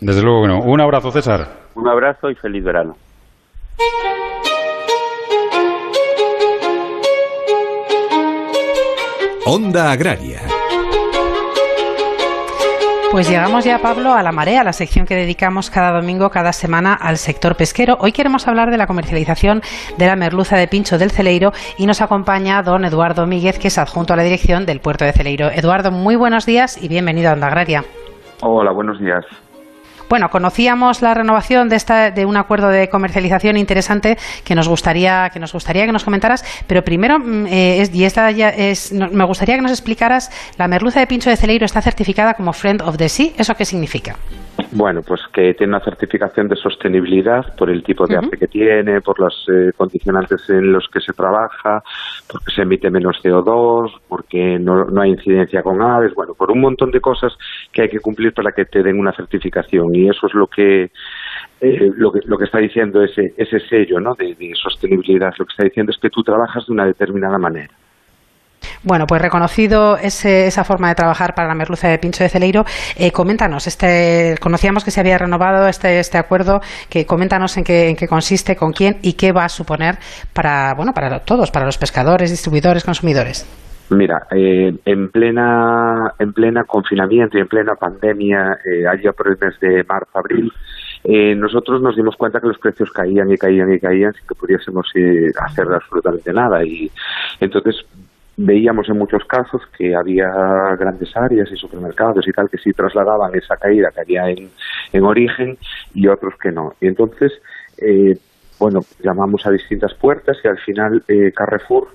Desde luego que no. Un abrazo, César. Un abrazo y feliz verano. Onda Agraria pues llegamos ya, Pablo, a la marea, la sección que dedicamos cada domingo, cada semana al sector pesquero. Hoy queremos hablar de la comercialización de la merluza de pincho del Celeiro y nos acompaña don Eduardo Míguez, que es adjunto a la dirección del puerto de Celeiro. Eduardo, muy buenos días y bienvenido a Onda Agraria. Hola, buenos días. Bueno, conocíamos la renovación de, esta, de un acuerdo de comercialización interesante que nos gustaría que nos, gustaría que nos comentaras, pero primero, mm, eh, es, y esta ya es, me gustaría que nos explicaras, la merluza de pincho de Celeiro está certificada como Friend of the Sea, ¿eso qué significa? Bueno, pues que tiene una certificación de sostenibilidad por el tipo de arte que tiene, por los eh, condicionantes en los que se trabaja, porque se emite menos CO2, porque no, no, hay incidencia con aves, bueno, por un montón de cosas que hay que cumplir para que te den una certificación. Y eso es lo que eh, lo, que, lo que está diciendo ese, ese sello ¿no? de sostenibilidad. Lo que está diciendo es que tú trabajas de una determinada manera. Bueno, pues reconocido esa forma de trabajar para la merluza de pincho de Celeiro, eh, coméntanos, este, conocíamos que se había renovado este, este acuerdo, que coméntanos en qué, en qué consiste, con quién y qué va a suponer para, bueno, para todos, para los pescadores, distribuidores, consumidores. Mira, eh, en plena en plena confinamiento y en plena pandemia, eh, allá por el mes de marzo, abril, eh, nosotros nos dimos cuenta que los precios caían y caían y caían sin que pudiésemos eh, hacer absolutamente nada. Y entonces veíamos en muchos casos que había grandes áreas y supermercados y tal que sí trasladaban esa caída que había en, en origen y otros que no. Y entonces, eh, bueno, llamamos a distintas puertas y al final eh, Carrefour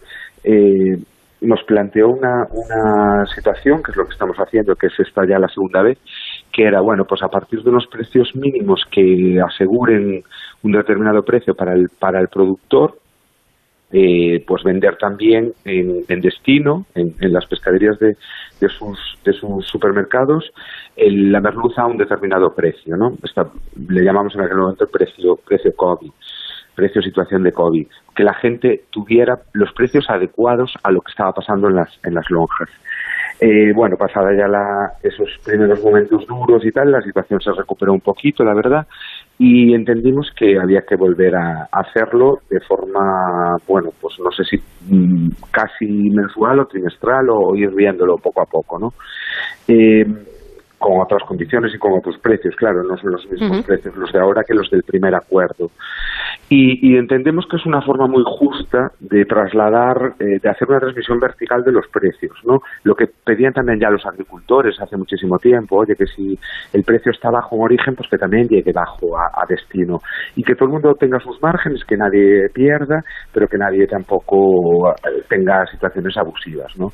eh, nos planteó una, una situación, que es lo que estamos haciendo, que es esta ya la segunda vez, que era, bueno, pues a partir de unos precios mínimos que aseguren un determinado precio para el, para el productor, eh, pues vender también en, destino, en, las pescaderías de, de, sus, de sus supermercados, la merluza a un determinado precio, ¿no? le llamamos en aquel momento el precio, precio COVID, precio situación de COVID, que la gente tuviera los precios adecuados a lo que estaba pasando en las, en las lonjas. Eh, bueno, pasada ya la, esos primeros momentos duros y tal, la situación se recuperó un poquito, la verdad, y entendimos que había que volver a hacerlo de forma, bueno, pues no sé si mm, casi mensual o trimestral o ir viéndolo poco a poco, ¿no? Eh, con otras condiciones y con otros precios, claro, no son los mismos precios los de ahora que los del primer acuerdo. Y, entendemos que es una forma muy justa de trasladar, eh, de hacer una transmisión vertical de los precios, ¿no? Lo que pedían también ya los agricultores hace muchísimo tiempo, oye, que si el precio está bajo en origen, pues que también llegue bajo a, destino. Y que todo el mundo tenga sus márgenes, que nadie pierda, pero que nadie tampoco eh, tenga situaciones abusivas, ¿no?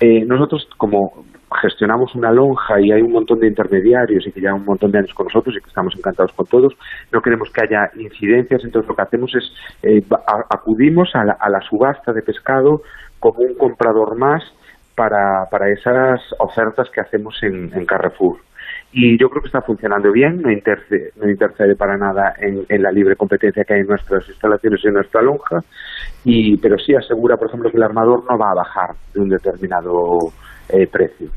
Eh, nosotros, como gestionamos una lonja y hay un montón de intermediarios y que llevan un montón de años con nosotros y que estamos encantados con todos, no queremos que haya incidencias, entonces lo que hacemos es eh, acudimos a la, subasta de pescado como un comprador más para, para esas ofertas que hacemos en, Carrefour. Y yo creo que está funcionando bien, no intercede, no intercede para nada en, en, la libre competencia que hay en nuestras instalaciones y en nuestra lonja, y, pero sí asegura, por ejemplo, que el armador no va a bajar de un determinado eh, precio.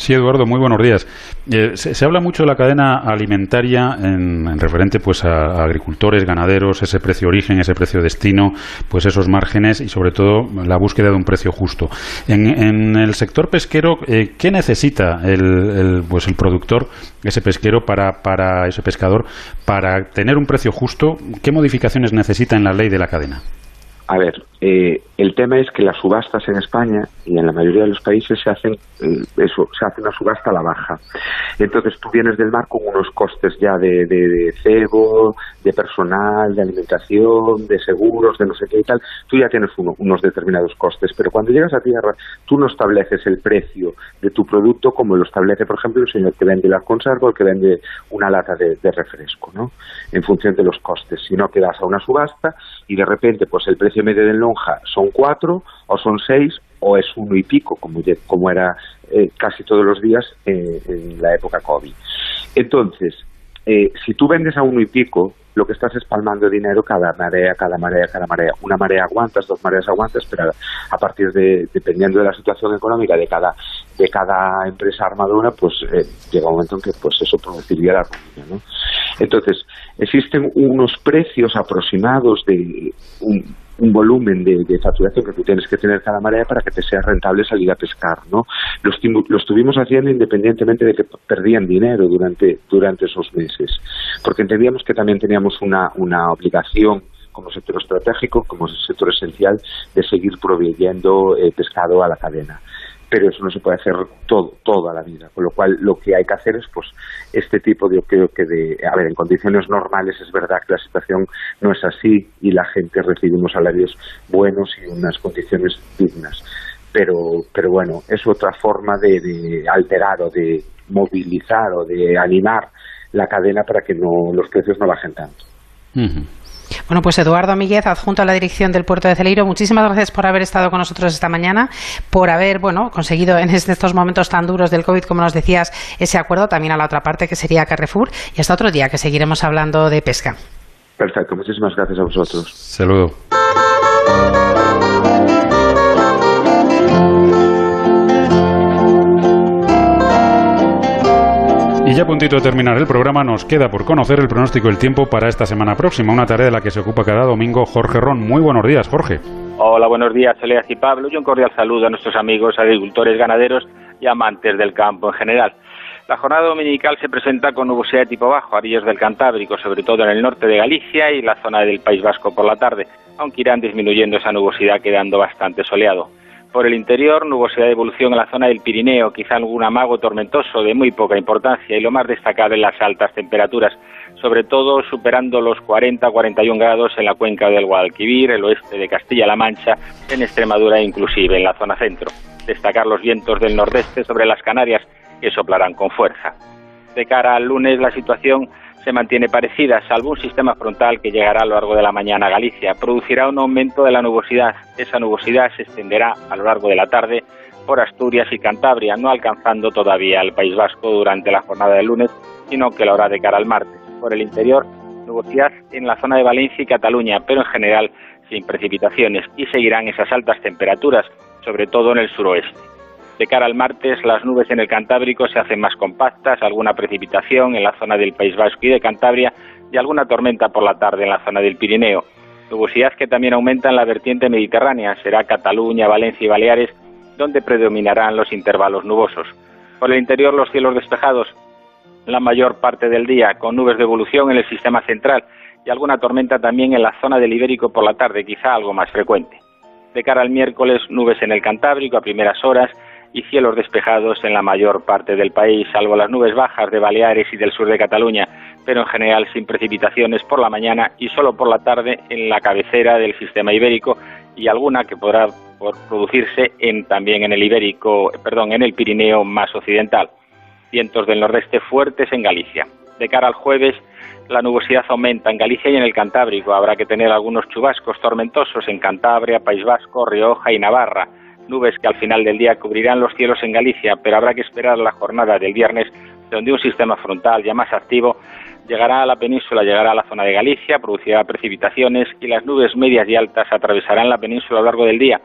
Sí, Eduardo, muy buenos días. Eh, se, habla mucho de la cadena alimentaria en, referente pues a, agricultores, ganaderos, ese precio origen, ese precio destino, pues esos márgenes y sobre todo la búsqueda de un precio justo. En, el sector pesquero, eh, ¿qué necesita el, pues el productor, ese pesquero para, para ese pescador, para tener un precio justo? ¿Qué modificaciones necesita en la ley de la cadena? A ver, eh, el tema es que las subastas en España y en la mayoría de los países se hacen eh, eso, se hace una subasta a la baja. Entonces tú vienes del mar con unos costes ya de, cebo, de personal, de alimentación, de seguros, de no sé qué y tal. Tú ya tienes unos determinados costes, pero cuando llegas a tierra tú no estableces el precio de tu producto como lo establece, por ejemplo, el señor que vende la conserva o el que vende una lata de, refresco, ¿no? En función de los costes, sino que vas a una subasta y de repente pues el precio medio de lonja son cuatro o son seis o es uno y pico, como, como era eh, casi todos los días eh, en la época COVID. Entonces, eh, si tú vendes a uno y pico, lo que estás es palmando dinero cada marea, cada marea, cada marea. Una marea aguantas, dos mareas aguantas, pero a partir de, dependiendo de la situación económica de cada, de cada empresa armadora, pues llega un momento en que pues eso produciría la ruina, ¿no? Entonces, existen unos precios aproximados de un, un volumen de, facturación que tú tienes que tener cada marea para que te sea rentable salir a pescar, ¿no? Lo, estuvimos haciendo independientemente de que perdían dinero durante, durante esos meses, porque entendíamos que también teníamos una, una obligación como sector estratégico, como sector esencial, de seguir proveyendo eh, pescado a la cadena pero eso no se puede hacer todo, toda la vida. Con lo cual, lo que hay que hacer es, pues, este tipo de, creo que de, a ver, en condiciones normales es verdad que la situación no es así y la gente recibe unos salarios buenos y unas condiciones dignas. Pero, pero bueno, es otra forma de, alterar o de movilizar o de animar la cadena para que no los precios no bajen tanto. Bueno, pues Eduardo Míguez, adjunto a la dirección del puerto de Celeiro, muchísimas gracias por haber estado con nosotros esta mañana, por haber, bueno, conseguido en estos momentos tan duros del COVID, como nos decías, ese acuerdo también a la otra parte que sería Carrefour y hasta otro día que seguiremos hablando de pesca. Perfecto, muchísimas gracias a vosotros. Saludo. Y ya a puntito de terminar el programa, nos queda por conocer el pronóstico del tiempo para esta semana próxima, una tarea de la que se ocupa cada domingo Jorge Ron. Muy buenos días, Jorge. Hola, buenos días, Soledad y Pablo. Y un cordial saludo a nuestros amigos agricultores, ganaderos y amantes del campo en general. La jornada dominical se presenta con nubosidad de tipo bajo, arillos del Cantábrico, sobre todo en el norte de Galicia y la zona del País Vasco por la tarde, aunque irán disminuyendo esa nubosidad quedando bastante soleado. Por el interior, nubosidad de evolución en la zona del Pirineo, quizá algún amago tormentoso de muy poca importancia y lo más destacable las altas temperaturas, sobre todo superando los 40-41 grados en la cuenca del Guadalquivir, el oeste de Castilla-La Mancha, en Extremadura e inclusive en la zona centro. Destacar los vientos del nordeste sobre las Canarias que soplarán con fuerza. De cara al lunes la situación se mantiene parecida, salvo un sistema frontal que llegará a lo largo de la mañana a Galicia. Producirá un aumento de la nubosidad. Esa nubosidad se extenderá a lo largo de la tarde por Asturias y Cantabria, no alcanzando todavía al País Vasco durante la jornada del lunes, sino que lo hará de cara al martes. Por el interior, nubosidad en la zona de Valencia y Cataluña, pero en general sin precipitaciones, y seguirán esas altas temperaturas, sobre todo en el suroeste. De cara al martes, las nubes en el Cantábrico se hacen más compactas, alguna precipitación en la zona del País Vasco y de Cantabria y alguna tormenta por la tarde en la zona del Pirineo. Nubosidad que también aumenta en la vertiente mediterránea, será Cataluña, Valencia y Baleares, donde predominarán los intervalos nubosos. Por el interior los cielos despejados la mayor parte del día, con nubes de evolución en el sistema central y alguna tormenta también en la zona del Ibérico por la tarde, quizá algo más frecuente. De cara al miércoles, nubes en el Cantábrico a primeras horas y cielos despejados en la mayor parte del país, salvo las nubes bajas de Baleares y del sur de Cataluña, pero en general sin precipitaciones por la mañana y solo por la tarde en la cabecera del sistema ibérico y alguna que podrá producirse en, también en el ibérico, perdón, en el Pirineo más occidental. Vientos del nordeste fuertes en Galicia. De cara al jueves, la nubosidad aumenta en Galicia y en el Cantábrico. Habrá que tener algunos chubascos tormentosos en Cantabria, País Vasco, Rioja y Navarra. Nubes que al final del día cubrirán los cielos en Galicia, pero habrá que esperar la jornada del viernes, donde un sistema frontal ya más activo llegará a la península, llegará a la zona de Galicia, producirá precipitaciones y las nubes medias y altas atravesarán la península a lo largo del día.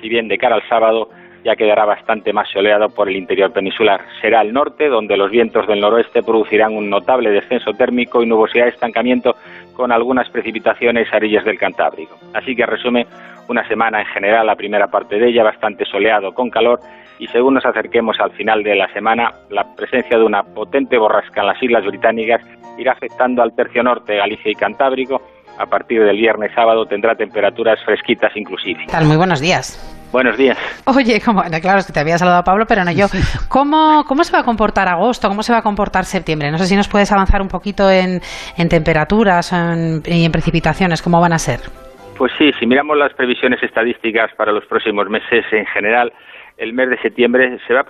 Si bien de cara al sábado ya quedará bastante más soleado por el interior peninsular. Será el norte, donde los vientos del noroeste producirán un notable descenso térmico y nubosidad de estancamiento con algunas precipitaciones a orillas del Cantábrico. Así que, en resumen, una semana en general, la primera parte de ella bastante soleado con calor y según nos acerquemos al final de la semana, la presencia de una potente borrasca en las Islas Británicas irá afectando al tercio norte, Galicia y Cantábrico. A partir del viernes sábado tendrá temperaturas fresquitas inclusive. tal? Muy buenos días. Buenos días. Oye, como, claro, es que te había saludado Pablo, pero no yo. ¿Cómo, ¿Cómo se va a comportar agosto? ¿Cómo se va a comportar septiembre? No sé si nos puedes avanzar un poquito en, en temperaturas y en precipitaciones, ¿cómo van a ser? Pues sí, si miramos las previsiones estadísticas para los próximos meses en general, el mes de septiembre se va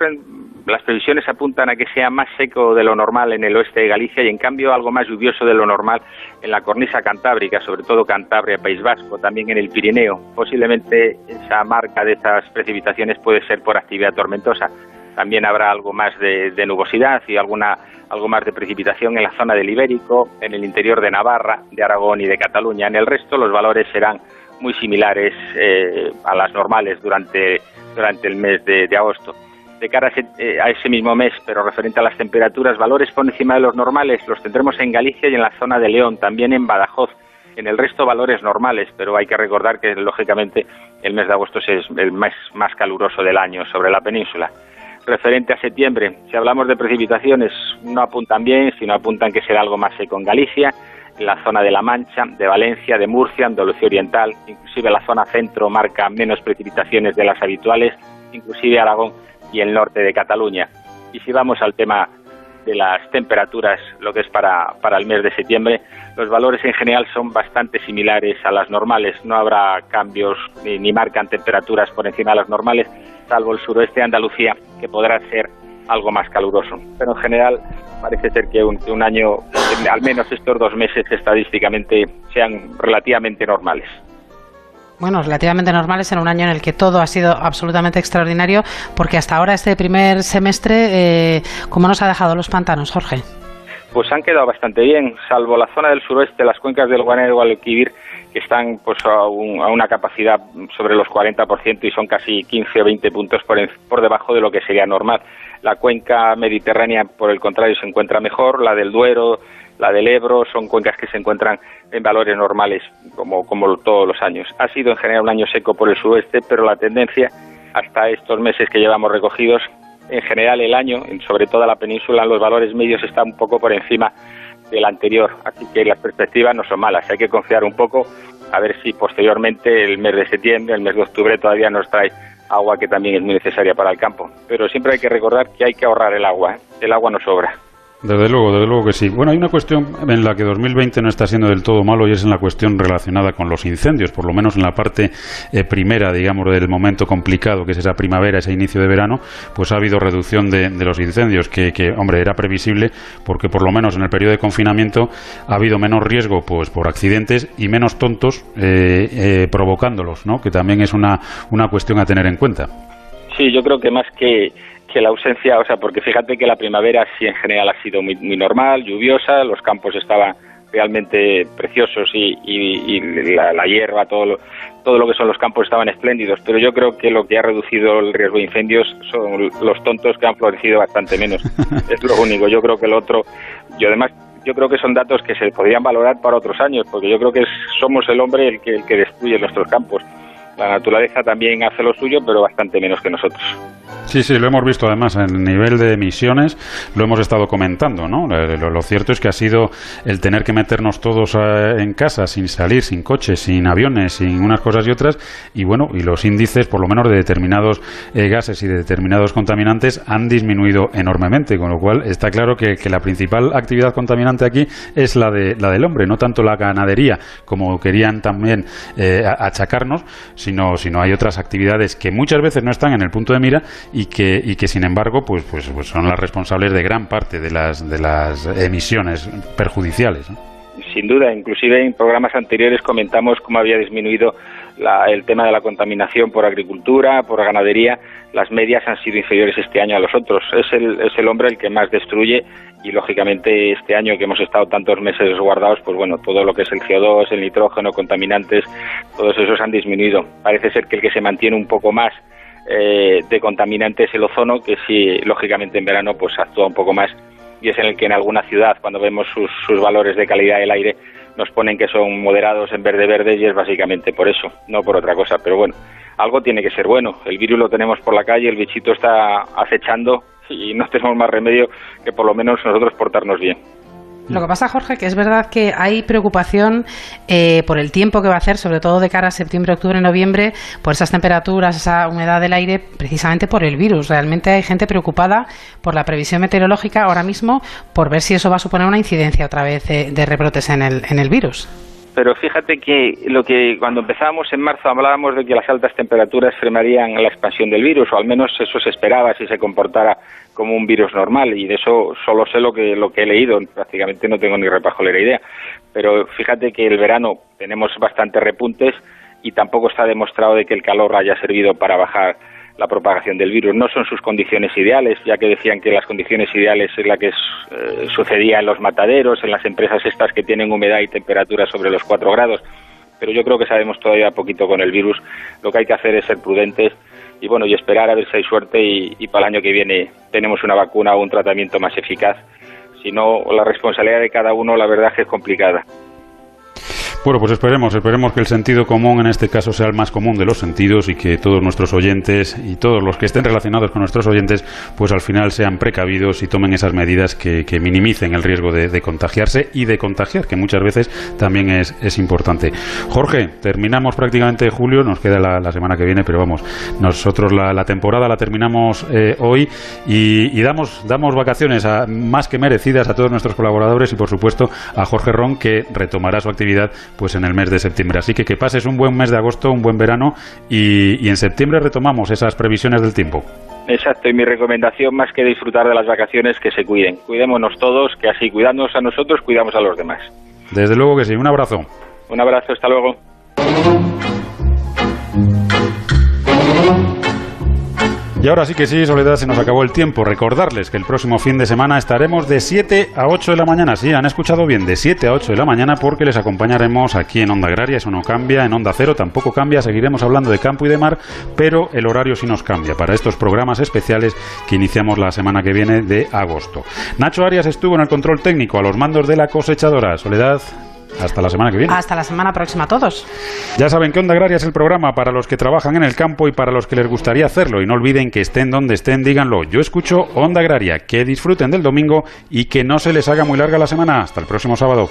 las previsiones apuntan a que sea más seco de lo normal en el oeste de Galicia y en cambio algo más lluvioso de lo normal en la cornisa cantábrica, sobre todo Cantabria, País Vasco, también en el Pirineo. Posiblemente esa marca de esas precipitaciones puede ser por actividad tormentosa. También habrá algo más de, nubosidad y alguna algo más de precipitación en la zona del Ibérico, en el interior de Navarra, de Aragón y de Cataluña. En el resto los valores serán muy similares eh, a las normales durante durante el mes de, agosto. De cara eh, a ese, mismo mes, pero referente a las temperaturas, valores por encima de los normales los tendremos en Galicia y en la zona de León, también en Badajoz. En el resto valores normales, pero hay que recordar que lógicamente el mes de agosto es el mes más caluroso del año sobre la península. Referente a septiembre, si hablamos de precipitaciones, no apuntan bien, sino apuntan que será algo más seco en Galicia, en la zona de La Mancha, de Valencia, de Murcia, Andalucía Oriental, inclusive la zona centro marca menos precipitaciones de las habituales, inclusive Aragón y el norte de Cataluña. Y si vamos al tema de las temperaturas, lo que es para, para el mes de septiembre, los valores en general son bastante similares a las normales. No habrá cambios ni, ni marcan temperaturas por encima de las normales, salvo el suroeste de Andalucía, que podrá ser algo más caluroso. Pero en general parece ser que un, un año, al menos estos dos meses estadísticamente, sean relativamente normales bueno, relativamente normales en un año en el que todo ha sido absolutamente extraordinario, porque hasta ahora este primer semestre, eh, ¿cómo nos ha dejado los pantanos, Jorge? Pues han quedado bastante bien, salvo la zona del suroeste, las cuencas del Guanero y Guadalquivir, que están pues a, una capacidad sobre los 40% y son casi 15 o 20 puntos por, por debajo de lo que sería normal. La cuenca mediterránea, por el contrario, se encuentra mejor, la del Duero, la del Ebro, son cuencas que se encuentran en valores normales, como, como todos los años. Ha sido en general un año seco por el suroeste, pero la tendencia hasta estos meses que llevamos recogidos, en general el año, sobre toda la península, los valores medios están un poco por encima del anterior, así que las perspectivas no son malas. Hay que confiar un poco a ver si posteriormente el mes de septiembre, el mes de octubre todavía nos trae agua que también es muy necesaria para el campo. Pero siempre hay que recordar que hay que ahorrar el agua, ¿eh? el agua no sobra. Desde luego, desde luego que sí. Bueno, hay una cuestión en la que 2020 no está siendo del todo malo y es en la cuestión relacionada con los incendios, por lo menos en la parte eh, primera, digamos, del momento complicado, que es esa primavera, ese inicio de verano, pues ha habido reducción de, los incendios, que, hombre, era previsible porque por lo menos en el periodo de confinamiento ha habido menos riesgo pues por accidentes y menos tontos eh, eh, provocándolos, ¿no? Que también es una, una cuestión a tener en cuenta. Sí, yo creo que más que que la ausencia, o sea, porque fíjate que la primavera sí en general ha sido muy, muy normal, lluviosa, los campos estaban realmente preciosos y, la, hierba, todo lo, todo lo que son los campos estaban espléndidos, pero yo creo que lo que ha reducido el riesgo de incendios son los tontos que han florecido bastante menos. [laughs] es lo único. Yo creo que el otro, yo además yo creo que son datos que se podrían valorar para otros años, porque yo creo que somos el hombre el que, el que destruye nuestros campos. La naturaleza también hace lo suyo, pero bastante menos que nosotros. Sí, sí, lo hemos visto además en el nivel de emisiones, lo hemos estado comentando, ¿no? Eh, lo, cierto es que ha sido el tener que meternos todos eh, en casa sin salir, sin coches, sin aviones, sin unas cosas y otras, y bueno, y los índices, por lo menos de determinados eh, gases y de determinados contaminantes, han disminuido enormemente, con lo cual está claro que, la principal actividad contaminante aquí es la, de, la del hombre, no tanto la ganadería, como querían también achacarnos, sino, sino hay otras actividades que muchas veces no están en el punto de mira y que, y que sin embargo pues, pues, pues, son las responsables de gran parte de las, de las emisiones perjudiciales. Sin duda, inclusive en programas anteriores comentamos cómo había disminuido el tema de la contaminación por agricultura, por ganadería. Las medias han sido inferiores este año a los otros. Es el, es el hombre el que más destruye y lógicamente este año que hemos estado tantos meses guardados, pues bueno, todo lo que es el CO2, el nitrógeno, contaminantes, todos esos han disminuido. Parece ser que el que se mantiene un poco más eh, de contaminantes el ozono, que sí, lógicamente en verano pues actúa un poco más y es en el que en alguna ciudad, cuando vemos sus, sus valores de calidad del aire, nos ponen que son moderados en verde verde y es básicamente por eso, no por otra cosa. Pero bueno, algo tiene que ser bueno. El virus lo tenemos por la calle, el bichito está acechando y no tenemos más remedio que por lo menos nosotros portarnos bien. Lo que pasa, Jorge, que es verdad que hay preocupación eh, por el tiempo que va a hacer, sobre todo de cara a septiembre, octubre, noviembre, por esas temperaturas, esa humedad del aire, precisamente por el virus. Realmente hay gente preocupada por la previsión meteorológica ahora mismo, por ver si eso va a suponer una incidencia otra vez de, de rebrotes en el, en el virus. Pero fíjate que lo que cuando empezábamos en marzo hablábamos de que las altas temperaturas frenarían la expansión del virus, o al menos eso se esperaba si se comportara como un virus normal, y de eso solo sé lo que, lo que he leído, prácticamente no tengo ni repajolera idea. Pero fíjate que el verano tenemos bastantes repuntes y tampoco está demostrado de que el calor haya servido para bajar la propagación del virus. No son sus condiciones ideales, ya que decían que las condiciones ideales es la que eh, sucedía en los mataderos, en las empresas estas que tienen humedad y temperatura sobre los 4 grados. Pero yo creo que sabemos todavía poquito con el virus. Lo que hay que hacer es ser prudentes y bueno y esperar a ver si hay suerte y, para el año que viene tenemos una vacuna o un tratamiento más eficaz. Si no, la responsabilidad de cada uno, la verdad que es complicada. Bueno, pues esperemos, esperemos que el sentido común en este caso sea el más común de los sentidos y que todos nuestros oyentes y todos los que estén relacionados con nuestros oyentes, pues al final sean precavidos y tomen esas medidas que, minimicen el riesgo de, contagiarse y de contagiar, que muchas veces también es, importante. Jorge, terminamos prácticamente julio, nos queda la, semana que viene, pero vamos, nosotros la, temporada la terminamos eh, hoy y, damos, damos vacaciones más que merecidas a todos nuestros colaboradores y por supuesto a Jorge Ron que retomará su actividad pues en el mes de septiembre. Así que que pases un buen mes de agosto, un buen verano y, en septiembre retomamos esas previsiones del tiempo. Exacto, y mi recomendación más que disfrutar de las vacaciones, que se cuiden. Cuidémonos todos, que así cuidándonos a nosotros, cuidamos a los demás. Desde luego que sí, un abrazo. Un abrazo, hasta luego. Y ahora sí que sí, Soledad, se nos acabó el tiempo. Recordarles que el próximo fin de semana estaremos de 7 a 8 de la mañana. Sí, han escuchado bien, de 7 a 8 de la mañana porque les acompañaremos aquí en Onda Agraria. Eso no cambia, en Onda Cero tampoco cambia. Seguiremos hablando de campo y de mar, pero el horario sí nos cambia para estos programas especiales que iniciamos la semana que viene de agosto. Nacho Arias estuvo en el control técnico a los mandos de la cosechadora. Soledad. Hasta la semana que viene. Hasta la semana próxima a todos. Ya saben que Onda Agraria es el programa para los que trabajan en el campo y para los que les gustaría hacerlo. Y no olviden que estén donde estén, díganlo. Yo escucho Onda Agraria. Que disfruten del domingo y que no se les haga muy larga la semana. Hasta el próximo sábado.